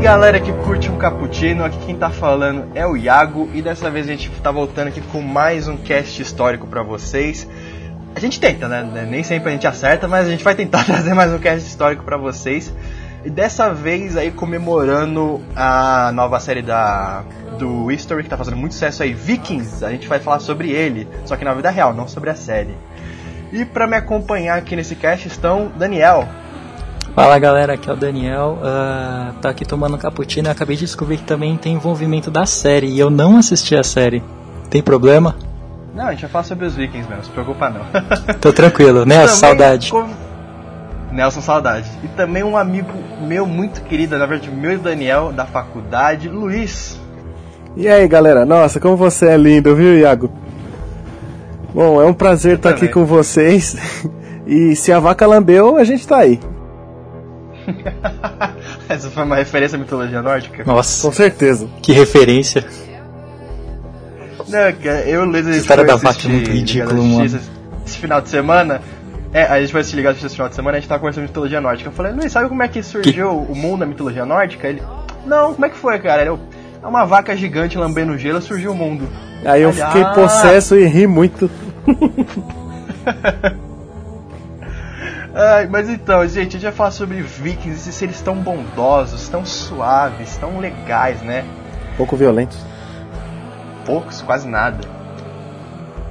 Galera que curte um cappuccino, aqui quem tá falando é o Iago e dessa vez a gente tá voltando aqui com mais um cast histórico pra vocês. A gente tenta, né? Nem sempre a gente acerta, mas a gente vai tentar trazer mais um cast histórico pra vocês. E dessa vez aí comemorando a nova série da do History que tá fazendo muito sucesso aí, Vikings. A gente vai falar sobre ele, só que na vida real, não sobre a série. E pra me acompanhar aqui nesse cast estão Daniel. Fala galera, aqui é o Daniel, uh, tá aqui tomando um cappuccino e acabei de descobrir que também tem envolvimento da série e eu não assisti a série. Tem problema? Não, a gente vai falar sobre os Vikings mesmo, se preocupa não. Tô tranquilo, né? Também Saudade. com- Nelson Saudade. E também um amigo meu muito querido, na verdade, meu e Daniel, da faculdade, Luiz. E aí, galera? Nossa, como você é lindo, viu, Iago? Bom, é um prazer estar aqui também. com vocês. E se a vaca lambeu, a gente tá aí. Essa foi uma referência à mitologia nórdica? Nossa, Com certeza. que referência. Não, cara, eu e o Luiz, a gente Esse cara foi da vaca é muito da mano. Esse final de semana. É, a gente foi assistir Liga da Justiça esse final de semana e a gente tava conversando de mitologia nórdica. Eu falei, Luiz, sabe como é que surgiu o mundo da mitologia nórdica? Ele, não, como é que foi, cara? Ele, é uma vaca gigante lambendo gelo, surgiu o mundo. Aí eu Olha, fiquei ah. possesso e ri muito. Ai, mas então, gente, a gente vai falar sobre vikings, esses seres tão bondosos, tão suaves, tão legais, né? Pouco violentos. Poucos, quase nada.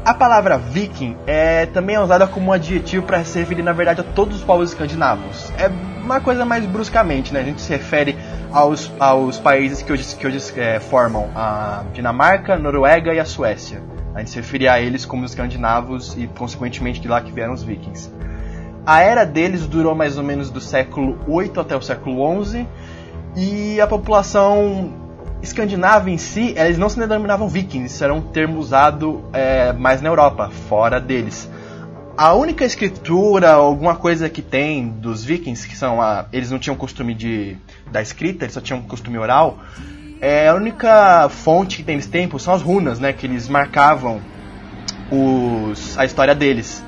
A palavra viking é também é usada como um adjetivo para se referir, na verdade, a todos os povos escandinavos. É uma coisa mais bruscamente, né? A gente se refere aos, aos países que hoje, que hoje é, formam a Dinamarca, Noruega e a Suécia. A gente se referia a eles como os escandinavos e, consequentemente, de lá que vieram os vikings. A era deles durou mais ou menos do século 8 até o século 11 e a população escandinava em si, eles não se denominavam vikings, isso era um termo usado é, mais na Europa, fora deles. A única escritura, alguma coisa que tem dos vikings, que são a, eles não tinham costume de da escrita, eles só tinham costume oral. É a única fonte que tem nesse tempo são as runas, né, que eles marcavam os, a história deles.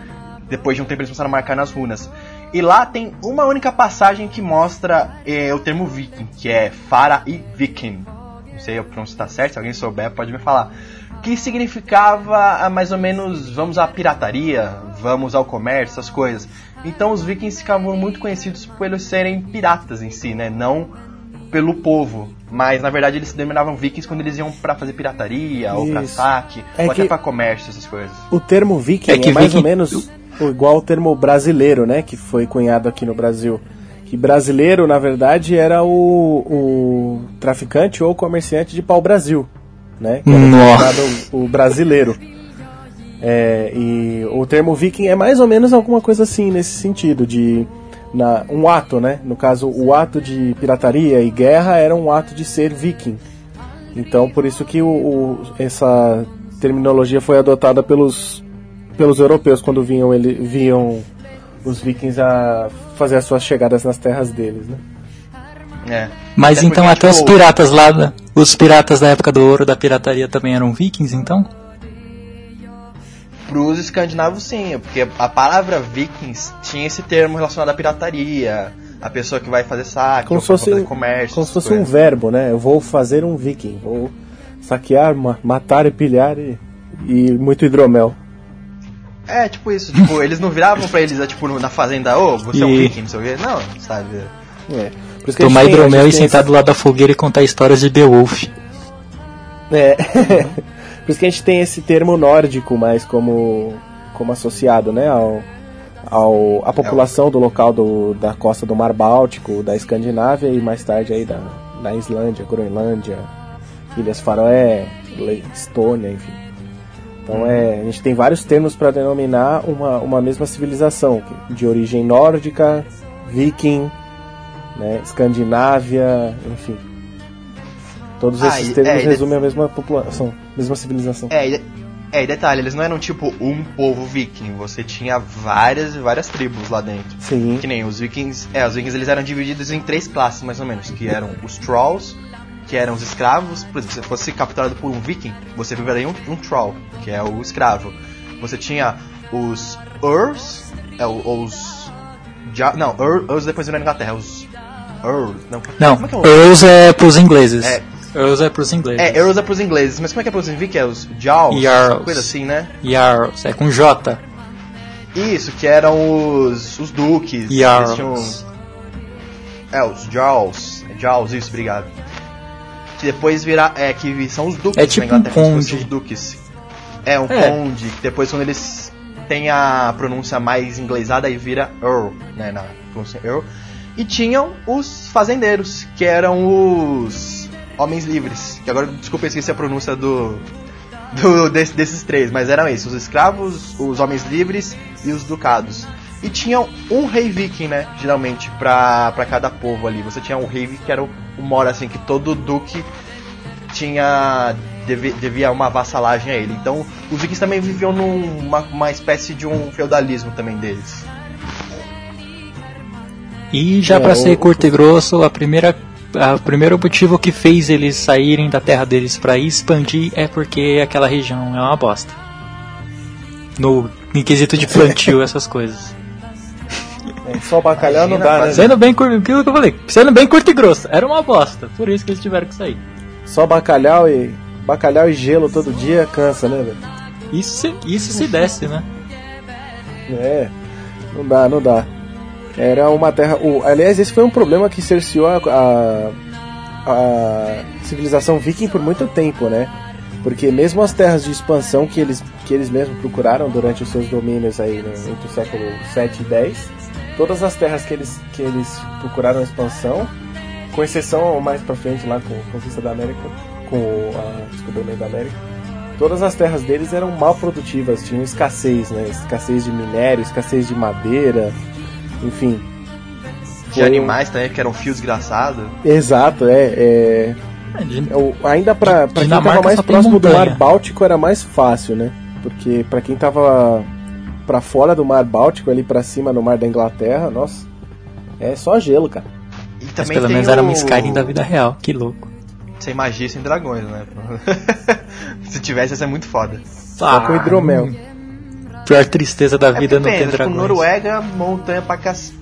Depois de um tempo eles começaram a marcar nas runas. E lá tem uma única passagem que mostra é, o termo viking, que é Fara e Viking. Não sei se está certo, se alguém souber pode me falar. Que significava ah, mais ou menos vamos à pirataria, vamos ao comércio, essas coisas. Então os vikings ficavam muito conhecidos por eles serem piratas em si, né? Não pelo povo. Mas na verdade eles se denominavam vikings quando eles iam pra fazer pirataria, ou pra Isso. saque, É ou até pra comércio, essas coisas. O termo viking É é, que mais ou viking- menos igual ao termo brasileiro, né? Que foi cunhado aqui no Brasil. Que brasileiro, na verdade, era o, o traficante ou comerciante de pau-brasil, né? Que o, o brasileiro. É, e o termo viking é mais ou menos alguma coisa assim, nesse sentido, de na, um ato, né? No caso, o ato de pirataria e guerra era um ato de ser viking. Então, por isso que o, o- essa terminologia foi adotada pelos, pelos europeus quando vinham, ele, vinham os vikings a fazer as suas chegadas nas terras deles, né? É. Mas Até então até os tipo, piratas lá, da- os piratas da época do ouro da pirataria também eram vikings, então? Pros escandinavos, sim, porque a palavra vikings tinha esse termo relacionado à pirataria, a pessoa que vai fazer saque, Como se fosse, fazer um- comércio. como se fosse um verbo, né? Eu vou fazer um viking, vou saquear, ma- matar e pilhar e, e muito hidromel. É, tipo isso, tipo, eles não viravam pra eles, é, tipo, na fazenda, ô, você é um viking, não sei o quê. Não, sabe? É. Por Tomar tem- hidromel e sentar do lado da fogueira e contar histórias de Beowulf. É. Por isso que a gente tem esse termo nórdico mais como, como associado, né, ao, ao, a população do local do, da costa do Mar Báltico, da Escandinávia e mais tarde aí da, da Islândia, Groenlândia, Ilhas Faroé, Estônia, enfim. Então é, a gente tem vários termos para denominar uma, uma mesma civilização, de origem nórdica, viking, né, Escandinávia, enfim. Todos Ah, esses e- termos é, resumem a mesma população, mesma civilização. É, e, é, e detalhe, eles não eram tipo um povo viking, você tinha várias e várias tribos lá dentro. Sim. Que nem os vikings. É, os vikings eles eram divididos em três classes, mais ou menos. Que eram os trolls, que eram os escravos. Por exemplo, se você fosse capturado por um viking, você viraria um, um troll, que é o escravo. Você tinha os Urs, é, o- os. Ja, não, Ur, Urs depois viraram na Inglaterra. Os. Urs, não. Não, Como é que é o Earls é pros ingleses. É. Earls é pros ingleses. É, Urs é pros ingleses, mas como é que é pros vikings? É os Jarls, Jarls. coisa assim, né? Jarls, é com J. Isso, que eram os, os duques. Jarls. tinham- É, os Jarls. Jarls, isso, obrigado. Que depois virar. É, que são os duques É tipo na Inglaterra, um conde. os duques. É, um É. conde, que depois quando eles têm a pronúncia mais inglesada, aí vira Earl, né, na pronúncia Earl. E tinham os fazendeiros, que eram os homens livres. Que agora, desculpa, eu esqueci a pronúncia do, do desse- desses três, mas eram esses: os escravos, os homens livres e os ducados. E tinham um rei viking, né? Geralmente, pra, pra cada povo ali. Você tinha um rei viking que era o, o mora, assim, que todo duque tinha. Deve, devia uma vassalagem a ele. Então, os vikings também viviam numa uma espécie de um feudalismo também deles. E já É, pra o- ser curto e grosso, a primeira a- o primeiro motivo que fez eles saírem da terra deles pra expandir é porque aquela região é uma bosta. No em quesito de plantio, essas coisas. É, só bacalhau não Imagina, dá, né? Sendo bem curto, que eu falei, sendo bem curto e grosso, era uma bosta. Por isso que eles tiveram que sair. Só bacalhau e bacalhau e gelo todo dia cansa, né, velho? Isso se, isso se desce, né? É, não dá, não dá. Era uma terra. O, aliás, esse foi um problema que cerceou a, a, a civilização viking por muito tempo, né? Porque mesmo as terras de expansão que eles, que eles mesmos procuraram durante os seus domínios aí né, entre o século 7 e 10, todas as terras que eles, que eles procuraram expansão, com exceção mais pra frente lá com a conquista da América, com o- a descoberta da América, todas as terras deles eram mal produtivas, tinham escassez, né? Escassez de minério, escassez de madeira, enfim. De Foi um- animais também, que eram fios desgraçados. Exato, é. é... É, ainda pra, pra quem tava mais próximo do montanha. Mar Báltico era mais fácil, né? Porque pra quem tava pra fora do Mar Báltico, ali pra cima no Mar da Inglaterra, nossa, é só gelo, cara. E Mas também pelo tem menos o... era uma Skyrim da vida real, que louco. Sem magia e sem dragões, né? Se tivesse, ia ser muito foda. Só com hidromel. Pior tristeza da vida é não ter pensa, tipo, dragões. Noruega, montanha pra cacete.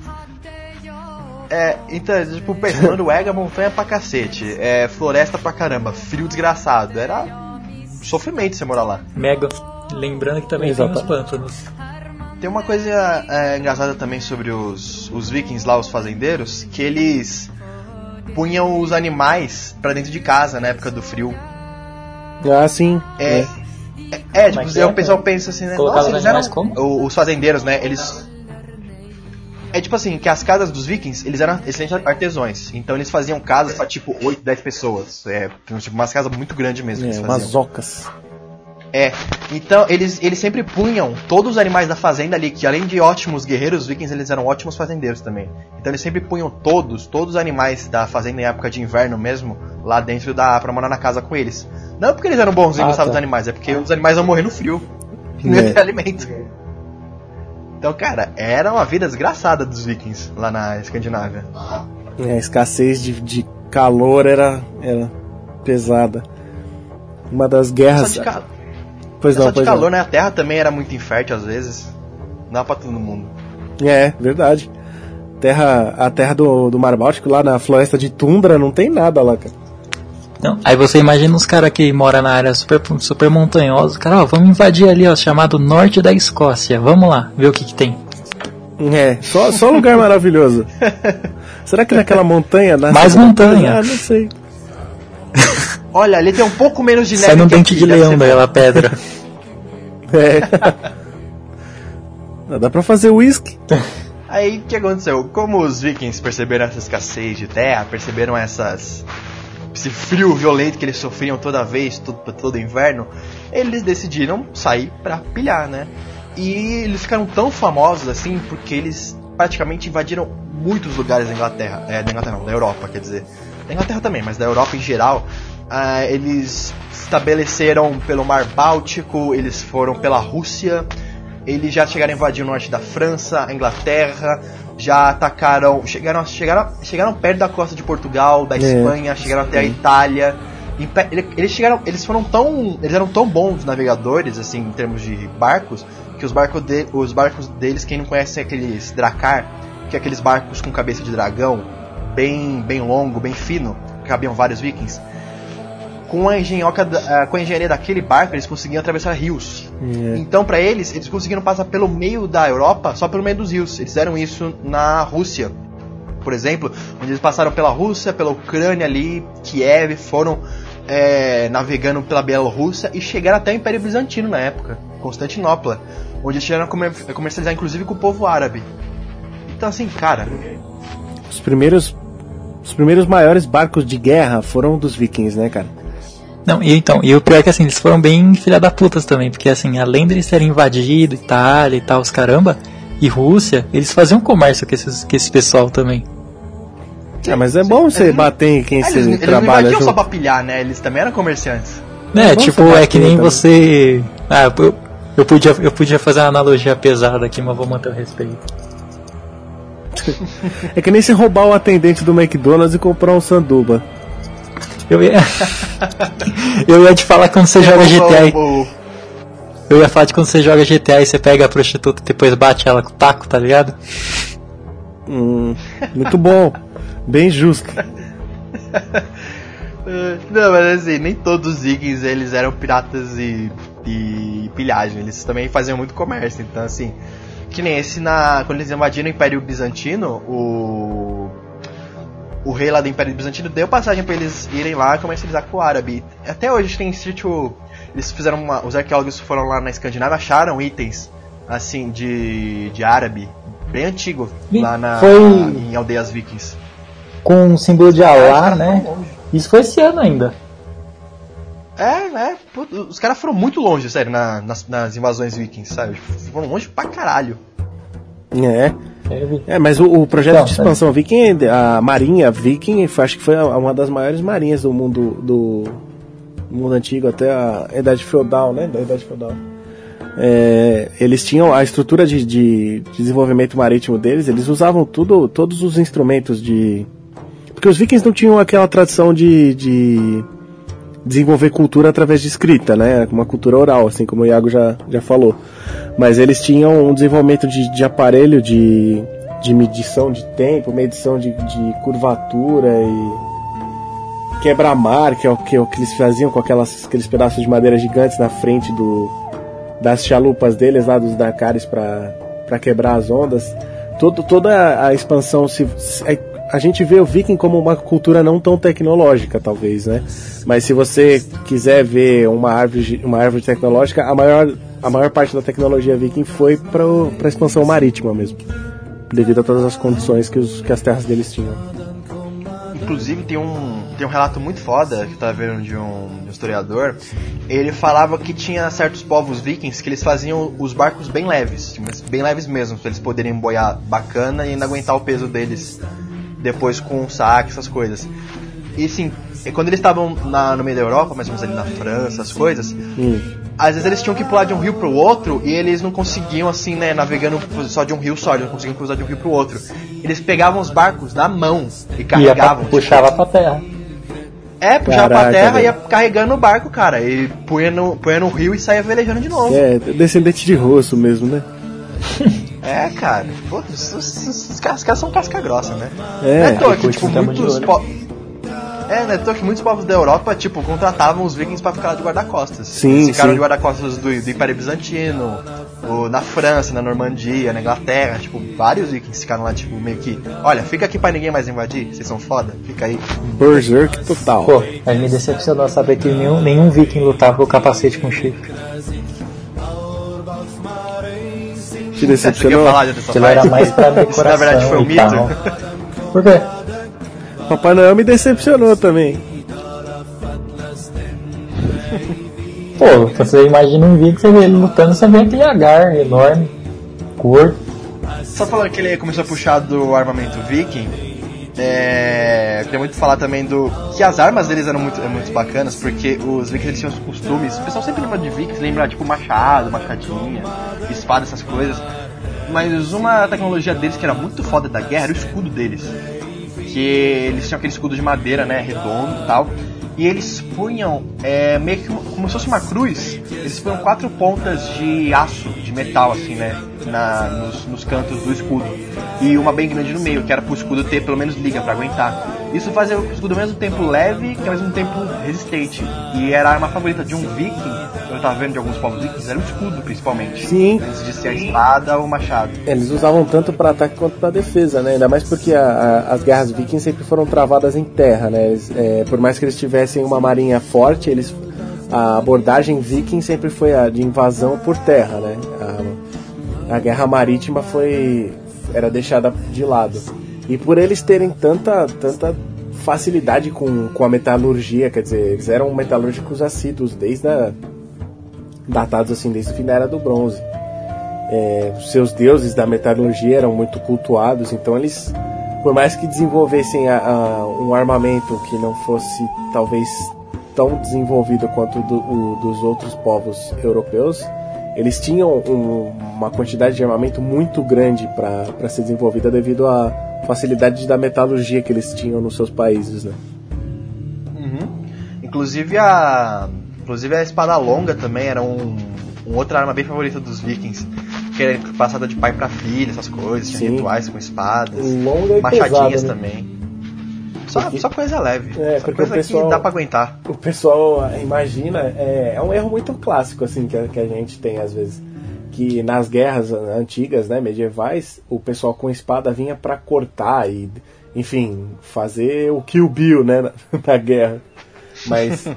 É, então, tipo, pensa, Noruega, montanha pra cacete. É, floresta pra caramba, frio desgraçado. Era sofrimento você morar lá. Mega. Lembrando que também Exato. tem os pântanos. Tem uma coisa é, engraçada também sobre os, os vikings lá, os fazendeiros, que eles punham os animais pra dentro de casa na época do frio. Ah, sim. É, é. é, é, tipo, é que é, o pessoal cara? pensa assim, né? Colocava Nossa, os animais eram como? os fazendeiros, né? Eles é tipo assim, que as casas dos vikings, eles eram excelentes artesãos. Então eles faziam casas pra tipo 8, 10 pessoas. É, tipo umas casas muito grandes mesmo que É, eles umas ocas. É. Então, eles, eles sempre punham todos os animais da fazenda ali, que além de ótimos guerreiros, os vikings eles eram ótimos fazendeiros também. Então eles sempre punham todos, todos os animais da fazenda em época de inverno mesmo, lá dentro da pra morar na casa com eles. Não porque eles eram bons e Ah, gostavam tá. dos animais, é porque os animais iam morrer no frio. Não ia É. ter alimento. Então, cara, era uma vida desgraçada dos vikings lá na Escandinávia. É, a escassez de, de calor era, era pesada. Uma das Só guerras. de, cal... Pois só não, de pois calor, não. né? A terra também era muito infértil às vezes. Não dá pra todo mundo. É, verdade. Terra, a terra do, do Mar Báltico, lá na floresta de Tundra, não tem nada lá, cara. Não, aí você imagina os caras que moram na área super, super montanhosa. Cara, ó, vamos invadir ali, ó, chamado Norte da Escócia. Vamos lá, ver o que que tem. É, só, só lugar maravilhoso. Será que naquela montanha nasce Mais montanha. Ah, não sei. Olha, ali tem um pouco menos de neve Sai num que dente aqui, de leão daquela pedra. É. Dá pra fazer uísque. Aí o que aconteceu? Como os vikings perceberam essa escassez de terra, perceberam essas esse frio violento que eles sofriam toda vez, todo, todo inverno, eles decidiram sair pra pilhar, né? E eles ficaram tão famosos assim porque eles praticamente invadiram muitos lugares da Inglaterra, é, da Inglaterra não, da Europa, quer dizer, da Inglaterra também, mas da Europa em geral. Uh, eles estabeleceram pelo Mar Báltico, eles foram pela Rússia, eles já chegaram a invadir o norte da França, a Inglaterra, já atacaram, chegaram, chegaram, chegaram perto da costa de Portugal, da é, Espanha, chegaram até a Itália. Eles chegaram, eles foram tão, eles eram tão bons navegadores assim em termos de barcos que os barcos de, os barcos deles, quem não conhece é aqueles dracar, que é aqueles barcos com cabeça de dragão, bem bem longo, bem fino, cabiam vários vikings com a, engenhoca, uh, com a engenharia daquele barco, eles conseguiam atravessar rios. Yeah. Então, para eles, eles conseguiram passar pelo meio da Europa só pelo meio dos rios. Eles fizeram isso na Rússia, por exemplo, onde eles passaram pela Rússia, pela Ucrânia ali, Kiev, foram é, navegando pela Bielorrússia e chegaram até o Império Bizantino na época, Constantinopla, onde eles chegaram a comer, comercializar inclusive com o povo árabe. Então, assim, cara. Os primeiros, os primeiros maiores barcos de guerra foram dos vikings, né, cara? Não, e então, e o pior é que assim, eles foram bem filha da putas também, porque assim, além deles terem invadido Itália e tal, os caramba, e Rússia, eles faziam comércio com, esses, com esse pessoal também. É, mas é bom você bater em quem é, você eles, trabalha. Eles não só pra pilhar, né? Eles também eram comerciantes. É, é tipo, é que nem também. você. Ah, eu, eu, podia, eu podia fazer uma analogia pesada aqui, mas vou manter o respeito. é que nem você roubar o atendente do McDonald's e comprar um sanduba. Eu ia. eu ia te falar quando você joga GTA. Eu ia falar de quando você joga GTA e você pega a prostituta e depois bate ela com o taco, tá ligado? Hum, muito bom. Bem justo. Não, mas assim, nem todos os vikings eles eram piratas e, e pilhagem, eles também faziam muito comércio, então assim, que nem esse na quando eles invadiram o Império Bizantino, o o rei lá do Império Bizantino deu passagem para eles irem lá comercializar com o árabe. Até hoje tem sítio. Eles fizeram uma. Os arqueólogos foram lá na Escandinávia acharam itens assim de, de árabe bem antigo lá na, foi... em aldeias vikings. Com o símbolo de Alá, né? Isso foi esse ano ainda. É, né? Os caras foram muito longe, sério, na, nas, nas invasões vikings, sabe? Foram longe pra caralho. É. É, mas o, o projeto então, de expansão é. viking, a marinha viking, acho que foi uma das maiores marinhas do mundo do mundo antigo até a idade feudal, né? Da idade feudal. É, eles tinham a estrutura de, de, desenvolvimento marítimo deles, eles usavam tudo, todos os instrumentos de. Porque os vikings não tinham aquela tradição de, de desenvolver cultura através de escrita, né? Uma cultura oral, assim como o Iago já, já falou. Mas eles tinham um desenvolvimento de, de aparelho de, de medição de tempo, medição de, de curvatura e quebra-mar, que é o que, é o que eles faziam com aquelas, aqueles pedaços de madeira gigantes na frente do, das chalupas deles, lá dos Dakares, para quebrar as ondas. Todo, toda a expansão se, se a gente vê o viking como uma cultura não tão tecnológica, talvez, né? Mas se você quiser ver uma árvore, uma árvore tecnológica, a maior, a maior parte da tecnologia viking foi para a expansão marítima mesmo, devido a todas as condições que, os, que as terras deles tinham. Inclusive tem um, tem um relato muito foda que eu tava vendo de um, historiador. Ele falava que tinha certos povos vikings que eles faziam os barcos bem leves, bem leves mesmo, para eles poderem boiar bacana e ainda aguentar o peso deles depois com o saque, essas coisas. E sim, quando eles estavam no meio da Europa, mais ou menos ali na França, as coisas, hum. às vezes eles tinham que pular de um rio pro outro e eles não conseguiam, assim, né, navegando só de um rio só, eles não conseguiam cruzar de um rio pro outro. Eles pegavam os barcos na mão e carregavam. Pra, puxava pra terra. É, puxava Caraca, pra terra e ia carregando o barco, cara. E punha no, punha no rio e saía velejando de novo. É, descendente de rosto mesmo, né? É, cara. Pô, os, os, os, os caras são casca grossa, né? É, é que, tipo, muitos. Po... É, né? Tô que muitos povos da Europa, tipo, contratavam os vikings pra ficar de guarda-costas. Sim, Eles ficaram sim. de guarda-costas do, do Império Bizantino, o, na França, na Normandia, na Inglaterra, tipo, vários vikings ficaram lá, tipo, meio que, olha, fica aqui pra ninguém mais invadir, vocês são foda, fica aí. Berserk total. Pô, mas me decepcionou saber que nenhum, nenhum viking lutava com capacete com chifre. Te Você decepcionou? falar dessa Aquilo era mais pra decoração na verdade foi um e mito? tal. Por quê? Papai Noel me decepcionou também. Pô, você imagina um vídeo, você vê ele lutando, você vê aquele agar enorme, curto. Só falando que ele começou a puxar do armamento viking, é, eu queria muito falar também do que as armas deles eram muito, muito bacanas, porque os vikings eles tinham os costumes. O pessoal sempre lembra de vikings, lembra tipo machado, machadinha, espada, essas coisas. Mas uma tecnologia deles que era muito foda da guerra era o escudo deles. Que eles tinham aquele escudo de madeira, né, redondo e tal. E eles punham é, meio que como se fosse uma cruz. Eles punham quatro pontas de aço, de metal, assim, né? Na, nos, nos cantos do escudo. E uma bem grande no meio, que era pro escudo ter pelo menos liga pra aguentar. Isso fazia o escudo ao mesmo tempo leve e ao mesmo tempo resistente. E era a arma favorita de um viking, eu tava vendo de alguns povos vikings, era o escudo principalmente. Sim. Antes de ser a espada ou o machado. Eles usavam tanto para ataque quanto para defesa, né? Ainda mais porque a- a- as guerras vikings sempre foram travadas em terra, né? Eles, é, por mais que eles tivessem uma marinha forte, eles a abordagem viking sempre foi a de invasão por terra, né? A, a guerra marítima foi era deixada de lado. E por eles terem tanta tanta facilidade com, com a metalurgia, quer dizer, eles eram metalúrgicos assíduos desde a, datados assim desde o fim da era do bronze é, seus deuses da metalurgia eram muito cultuados, então eles, por mais que desenvolvessem a- a- um armamento que não fosse talvez tão desenvolvido quanto do, o dos outros povos europeus, eles tinham um- uma quantidade de armamento muito grande para ser desenvolvida devido à facilidade da metalurgia que eles tinham nos seus países, né? Uhum. Inclusive a. Inclusive a espada longa também era um, um outra arma bem favorita dos vikings. Que era passada de pai pra filha, essas coisas, tinha rituais com espadas, Longa e machadinhas pesada, né? também. Só, Porque- só coisa leve. É, só porque coisa o pessoal- que dá pra aguentar. o pessoal imagina, é, é um erro muito clássico assim que a, que a gente tem às vezes, que nas guerras antigas, né, medievais, o pessoal com espada vinha pra cortar e, enfim, fazer o Kill Bill, né, na, na guerra. Mas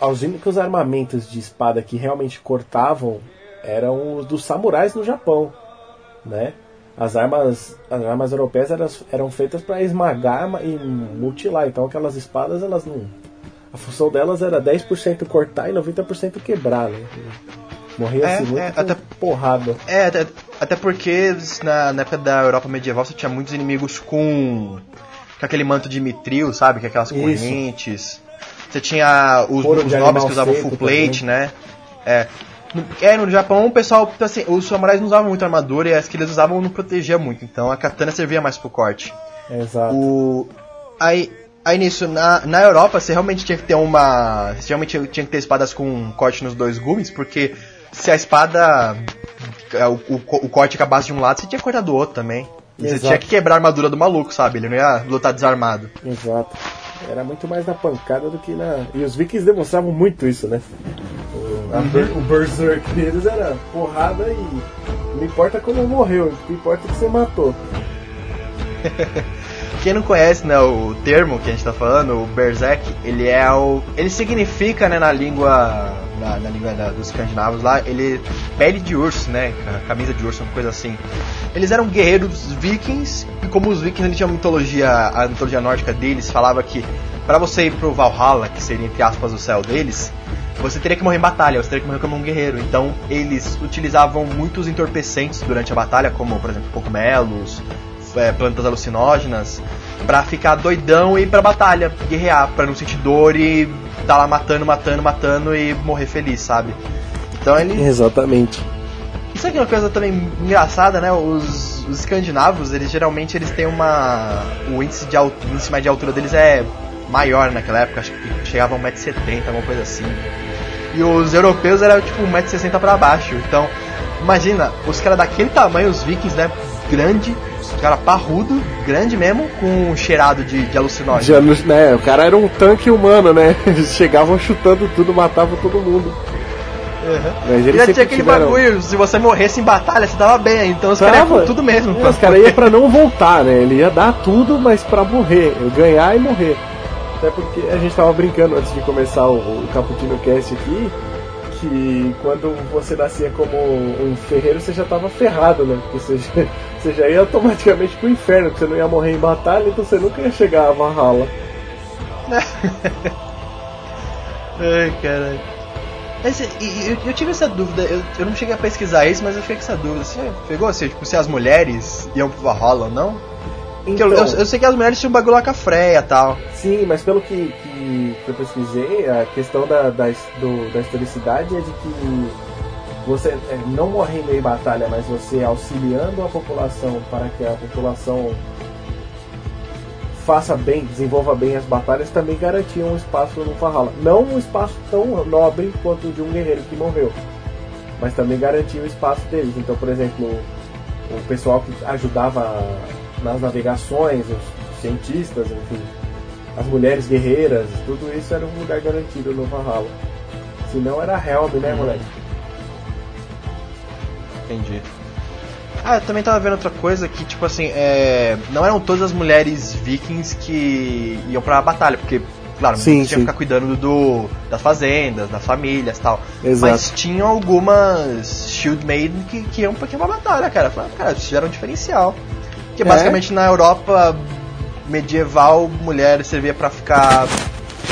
a, os únicos armamentos de espada que realmente cortavam eram os dos samurais no Japão, né? As armas, as armas europeias eram, eram feitas para esmagar ma- e mutilar, então aquelas espadas elas não a função delas era 10% cortar e 90% quebrar, né? Morria É, assim muito é, até- porrada. É, até, até porque na, na época da Europa medieval você tinha muitos inimigos com, com aquele manto de mitril, sabe? Com aquelas Isso. correntes. Você tinha os, os nobres que usavam full plate, né? É. No, é, no Japão o pessoal, assim, os samurais não usavam muito armadura e as que eles usavam não protegia muito, então a katana servia mais pro corte. Exato. O, aí, aí nisso, na, na Europa, você realmente tinha que ter uma. Você realmente tinha, que ter espadas com corte nos dois gumes, porque se a espada. é, O, o, o corte acabasse de um lado, você tinha que cortar do outro também. E você Exato. tinha que quebrar a armadura do maluco, sabe? Ele não ia lutar desarmado. Exato. Era muito mais na pancada do que na. E os vikings demonstravam muito isso, né? O, a ber- o berserk deles era porrada e. Não importa como morreu, o que importa é que você matou. Quem não conhece, né, o termo que a gente tá falando, o Berserk, ele é o. Ele significa, né, na língua. Na, na língua da- dos escandinavos lá, ele. pele de urso, né? ca- Camisa de urso, uma coisa assim. Eles eram guerreiros vikings, e como os vikings tinham mitologia. A mitologia nórdica deles falava que para você ir pro Valhalla, que seria entre aspas o céu deles, você teria que morrer em batalha, você teria que morrer como um guerreiro. Então eles utilizavam muitos entorpecentes durante a batalha, como por exemplo cogumelos, é, plantas alucinógenas, pra ficar doidão e ir pra batalha, guerrear, pra não sentir dor e tá lá matando, matando, matando e morrer feliz, sabe? Então ele. Exatamente. Isso aqui é uma coisa também engraçada, né? Os, os escandinavos, eles geralmente eles têm uma. O índice de altura, o índice de altura deles é maior naquela época, acho que chegava a 1,70m, alguma coisa assim. E os europeus era tipo 1,60m pra baixo. Então, imagina, os caras daquele tamanho, os vikings, né? Grande, cara parrudo, grande mesmo, com um cheirado de, de alucinógeno. No- né, o cara era um tanque humano, né? Eles chegavam chutando tudo, matavam todo mundo. Mas E tinha aquele tiveram- bagulho, se você morresse em batalha, você tava bem, então os caras iam tudo mesmo. É, os caras iam pra não voltar, né? Ele ia dar tudo, mas pra morrer. Ganhar e morrer. Até porque a gente tava brincando antes de começar o, o Caputino Cast aqui, que quando você nascia como um ferreiro, você já estava ferrado, né? Porque você já, você já ia automaticamente pro inferno, porque você não ia morrer em batalha, então você nunca ia chegar a Valhalla. Ai, caralho. Eu, eu tive essa dúvida, eu, eu não cheguei a pesquisar isso, mas eu fiquei com essa dúvida. Você pegou assim, tipo, se as mulheres iam pro Valhalla ou não? Porque eu, eu, eu sei que as mulheres tinham um bagulho lá com a Freia e tal. Sim, mas pelo que, que eu pesquisei, a questão da, da, do- da historicidade é de que você é, não morrendo em batalha, mas você auxiliando a população para que a população faça bem, desenvolva bem as batalhas, também garantia um espaço no Valhalla. Não um espaço tão nobre quanto o de um guerreiro que morreu, mas também garantia o espaço deles. Então, por exemplo, o pessoal que ajudava nas navegações, os cientistas, enfim, as mulheres guerreiras, tudo isso era um lugar garantido no Valhalla. Se não era Helm, né, moleque? Entendi. Ah, eu também tava vendo outra coisa que, tipo assim, é... não eram todas as mulheres vikings que iam pra batalha, porque, claro, Sim, sim. que ficar cuidando do, das fazendas, das famílias e tal. Exato. Mas tinham algumas Shield Maiden que, que iam pra que uma batalha, cara. Falaram, cara, isso era um diferencial. Porque É. basicamente na Europa medieval, mulher servia pra ficar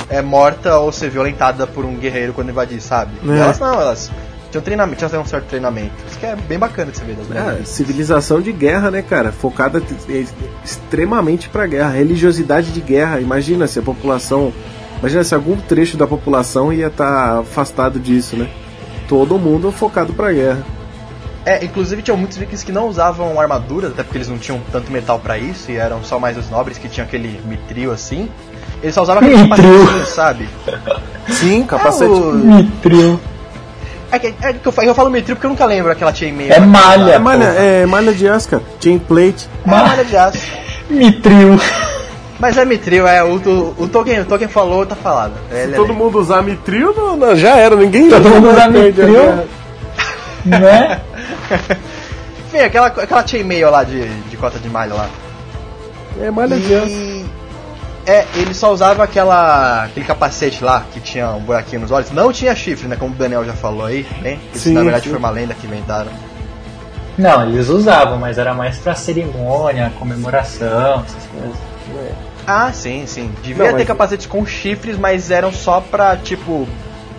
é, morta ou ser violentada por um guerreiro quando invadir, sabe? É. Elas não, elas tinham treinamento, tinham um certo treinamento. Isso que é bem bacana de você ver das É, mulheres. civilização de guerra, né, cara? Focada t- extremamente pra guerra. Religiosidade de guerra. Imagina se a população. Imagina se algum trecho da população ia estar afastado disso, né? Todo mundo focado pra guerra. É, inclusive tinham muitos vikings que não usavam armaduras, até porque eles não tinham tanto metal pra isso, e eram só mais os nobres que tinham aquele mitril assim. Eles só usavam aquele Mitril. capacetinho, sabe? Sim, capacete. É, o- Mitril. é que, é que eu, fa- eu falo mitril porque eu nunca lembro aquela chainmail. É malha. É malha, é malha de aço, cara. Chain plate. É malha de aço. Mitril. Mas é mitril, é. O, o, o, Tolkien, o Tolkien falou, tá falado. É, é Todo mundo usar mitril, não, não, já era. Ninguém Todo mundo usar mitril? Né? Enfim, aquela, aquela chainmail lá de, de cota de malha lá. É malha. E. É, ele só usava aquela, aquele capacete lá que tinha um buraquinho nos olhos. Não tinha chifre, né? Como o Daniel já falou aí, hein? Isso Sim, na verdade sim. foi uma lenda que inventaram. Não, eles usavam, mas era mais pra cerimônia, comemoração, essas coisas. Ah, sim, sim. Devia Não, ter mas- capacetes com chifres, mas eram só pra, tipo,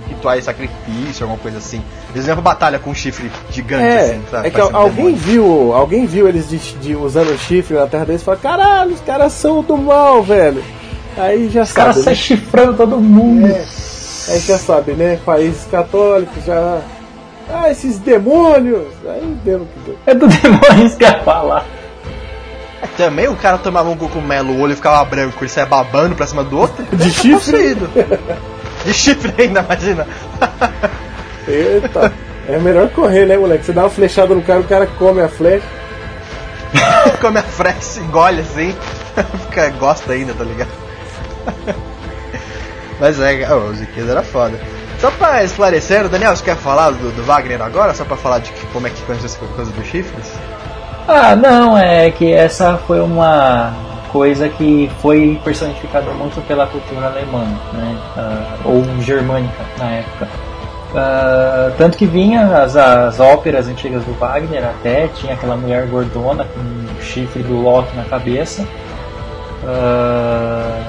rituais de sacrifício, alguma coisa assim. Pra batalha com um chifre gigante, É, assim, sabe? é que alguém demônio. viu, alguém viu eles de, de- usando chifre na terra deles e falou, caralho, os caras são do mal, velho. Aí já Os caras sabe, saem né? chifrando todo mundo. É. Aí já sabe, né? Países católicos já. Ah, esses demônios! Aí deu no que deu. É do demônio que ia falar. Também o cara tomava um cogumelo, o olho ficava branco e saia babando pra cima do outro. De chifre? Possuído. De chifre ainda, imagina. Eita! É melhor correr, né, moleque? Você dá uma flechada no cara, o cara come a flecha. Come a fresta, engole assim. Fica, gosta ainda, tá ligado? Mas é, o Ziqueza era foda. Só pra esclarecer, Daniel, você quer falar do, do Wagner agora? Só pra falar de que- como é que conheceu essa coisa dos chifres? Ah, não, é que essa foi uma coisa que foi personificada muito pela cultura alemã, né? ah, ou germânica na época. Ah, tanto que vinha as, as óperas antigas do Wagner até, tinha aquela mulher gordona com o chifre do Loki na cabeça. Ah,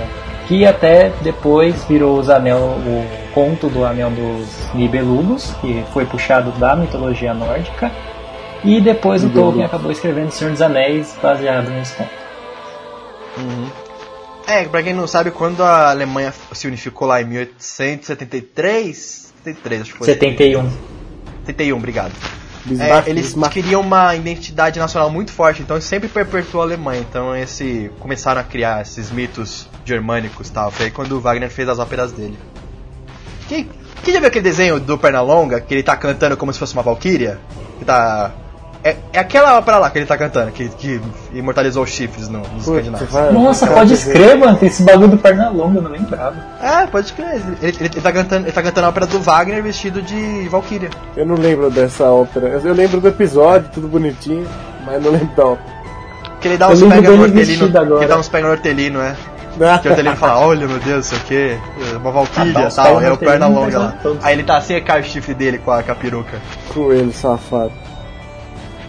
que até depois virou os anel, o conto do Anel dos Nibelungos, que foi puxado da mitologia nórdica. E depois o. Tolkien acabou escrevendo Senhor dos Anéis baseado nesse conto. É, pra quem não sabe, quando a Alemanha se unificou lá em 1873... 73, acho que foi. 71. 71, obrigado. É, eles queriam uma identidade nacional muito forte, então sempre perpetuou a Alemanha. Então esse começaram a criar esses mitos germânicos e tal. Foi aí quando o Wagner fez as óperas dele. Quem, quem já viu aquele desenho do Pernalonga, que ele tá cantando como se fosse uma valquíria? Que tá... É, é aquela ópera lá que ele tá cantando, que, que imortalizou os chifres no, nos Putz, vai- Nossa, pode escrever, mano. Tem esse bagulho do Pernalonga, eu não lembrava. É, pode crer. Ele, ele, ele tá cantando, ele tá cantando a ópera do Wagner vestido de valquíria. Eu não lembro dessa ópera. Eu eu lembro do episódio, tudo bonitinho, mas não lembro da ópera. Que ele dá uns pega no hortelino. Que ele dá uns pega no hortelino, é. Que o Otelino fala, olha meu Deus, sei o que, uma Ah, valquíria e os tal, é o perna longa lá. é. Aí ele tá assim, o chifre dele com a, com a peruca. Coelho safado.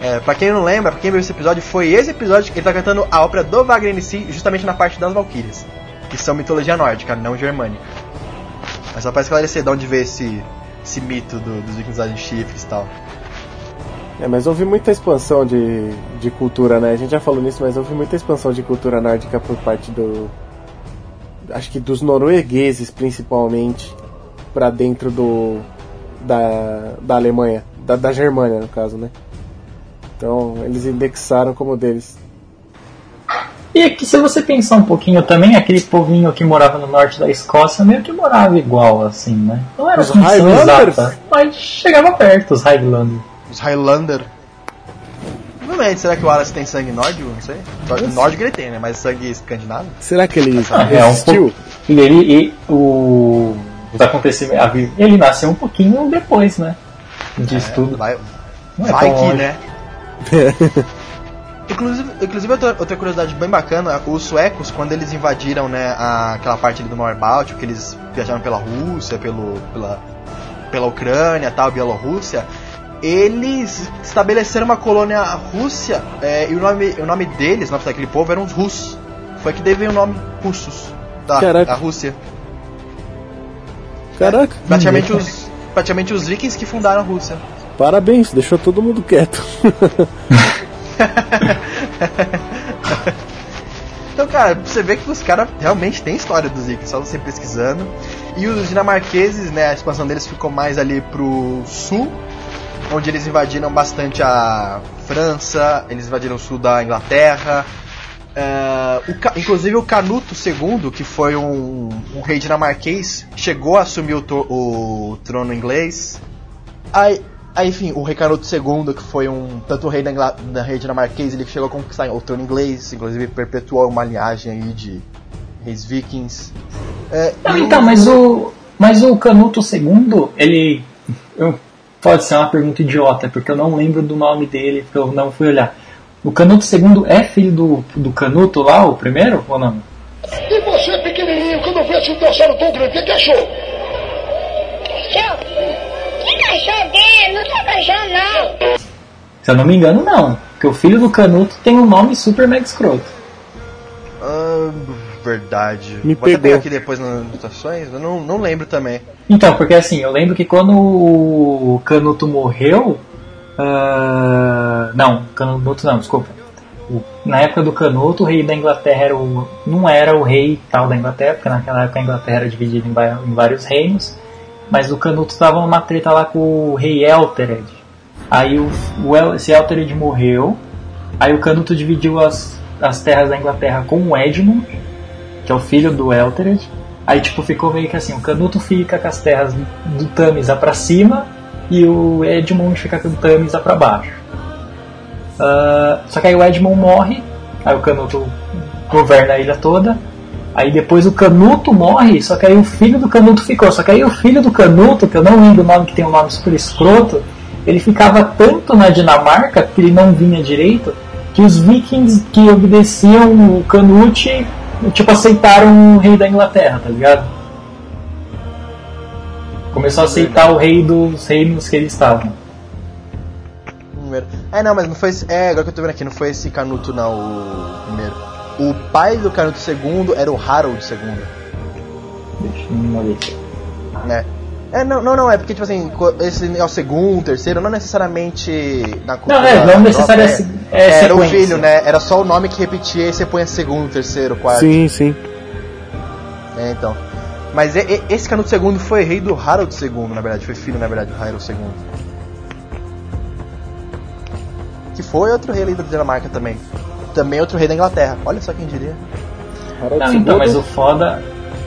É, pra quem não lembra, pra quem viu esse episódio, foi esse episódio que ele tá cantando a ópera do Wagner em si, justamente na parte das Valkyrias, que são mitologia nórdica, não germânica. Mas só pra esclarecer de onde veio esse, esse mito do- dos vikings usarem chifres e tal. É, mas houve muita expansão de, de cultura, né? A gente já falou nisso, mas houve muita expansão de cultura nórdica por parte do. Acho que dos noruegueses, principalmente, pra dentro do. da, da Alemanha. Da, da Germânia, no caso, né? Então, eles indexaram como deles. E aqui, se você pensar um pouquinho também, aquele povinho que morava no norte da Escócia meio que morava igual, assim, né? Não era Os Highlanders? exata, mas chegava perto, os Highlanders. Os Highlander. Provavelmente, será que o Wallace tem sangue nórdico? Não sei. Nórdico ele tem, né? Mas sangue escandinavo? Será que ele Ah, é, um resistiu? pouco. E ele, e o, os acontecimentos, ele nasceu um pouquinho depois, né? Disso tudo. Vai, Não é vai tão que, longe. né? Inclusive, inclusive outra, outra curiosidade bem bacana, os suecos, quando eles invadiram né, a- aquela parte ali do Mar Báltico, que eles viajaram pela Rússia, pelo, pela, pela Ucrânia tal, Bielorrússia, eles estabeleceram uma colônia Rússia é, e o nome, o nome deles, o nome daquele povo, eram os russos. Foi que daí o nome russos da, Caraca. da Rússia. Caraca, Praticamente os, praticamente os vikings que fundaram a Rússia. Parabéns, deixou todo mundo quieto. Então, cara, você vê que os caras realmente têm história dos Vikings, só você pesquisando. E os dinamarqueses, né, a expansão deles ficou mais ali pro sul, onde eles invadiram bastante a França, eles invadiram o sul da Inglaterra. É, o inclusive o Canuto II, que foi um, um rei dinamarquês, chegou a assumir o, o trono inglês. Aí, aí, enfim, o rei Canuto II, que foi um tanto o rei da, Ingla- da rei dinamarquês, ele chegou a conquistar o trono inglês, inclusive perpetuou uma linhagem aí de reis vikings. É, Não, e então, mas o, mas o Canuto II, ele. eu- pode ser uma pergunta idiota, porque eu não lembro do nome dele, porque eu não fui olhar. O Canuto II é filho do, do Canuto lá, o primeiro, ou não? E você, pequenininho, quando vê esse dinossauro tão grande, o que achou? Não tem cachorro, não. Se eu não me engano, não. Porque o filho do Canuto tem um nome super mega escroto. Ah, verdade. Me Vou até pegou. pegar aqui depois nas anotações, eu não, não lembro também. Então, porque assim, eu lembro que quando o Canuto morreu. ah, não, Canuto não, desculpa. O- na época do Canuto, o rei da Inglaterra era o, não era o rei tal da Inglaterra, porque naquela época a Inglaterra era dividida em, em vários reinos. Mas o Canuto estava numa treta lá com o rei Eltered. Aí o, o El- esse Eltered morreu. Aí o Canuto dividiu as, as terras da Inglaterra com o Edmund, que é o filho do Eltered. Aí tipo ficou meio que assim, o Canuto fica com as terras do Tamisa pra cima e o Edmund fica com o Tamisa pra baixo. Ah, só que aí o Edmund morre, aí o Canuto governa a ilha toda. Aí depois o Canuto morre, só que aí o filho do Canuto ficou. Só que aí o filho do Canuto, que eu não lembro o nome, que tem um nome super escroto, ele ficava tanto na Dinamarca, porque ele não vinha direito, que os vikings que obedeciam o Canute, tipo, aceitaram o rei da Inglaterra, tá ligado? Começou a aceitar o rei dos reinos que eles estavam. Primeiro. É, não, mas não foi esse. É, agora que eu tô vendo aqui, não foi esse Canuto, não, o primeiro. O pai do Canuto II era o Harold II, Deixa eu aqui. né? É, não, não, não, é porque, tipo assim, esse é o segundo, terceiro, não necessariamente na cultura Não, é, não própria, necessário é se- é Era o filho, né? Era só o nome que repetia e você põe segundo, terceiro, quarto. Sim, sim. É, então. Mas e- e- esse Canuto II foi rei do Harold II, na verdade, foi filho, na verdade, do Harold II. Que foi outro rei ali da Dinamarca também. Também outro rei da Inglaterra. Olha só quem diria. Harald Não, então, mas o foda,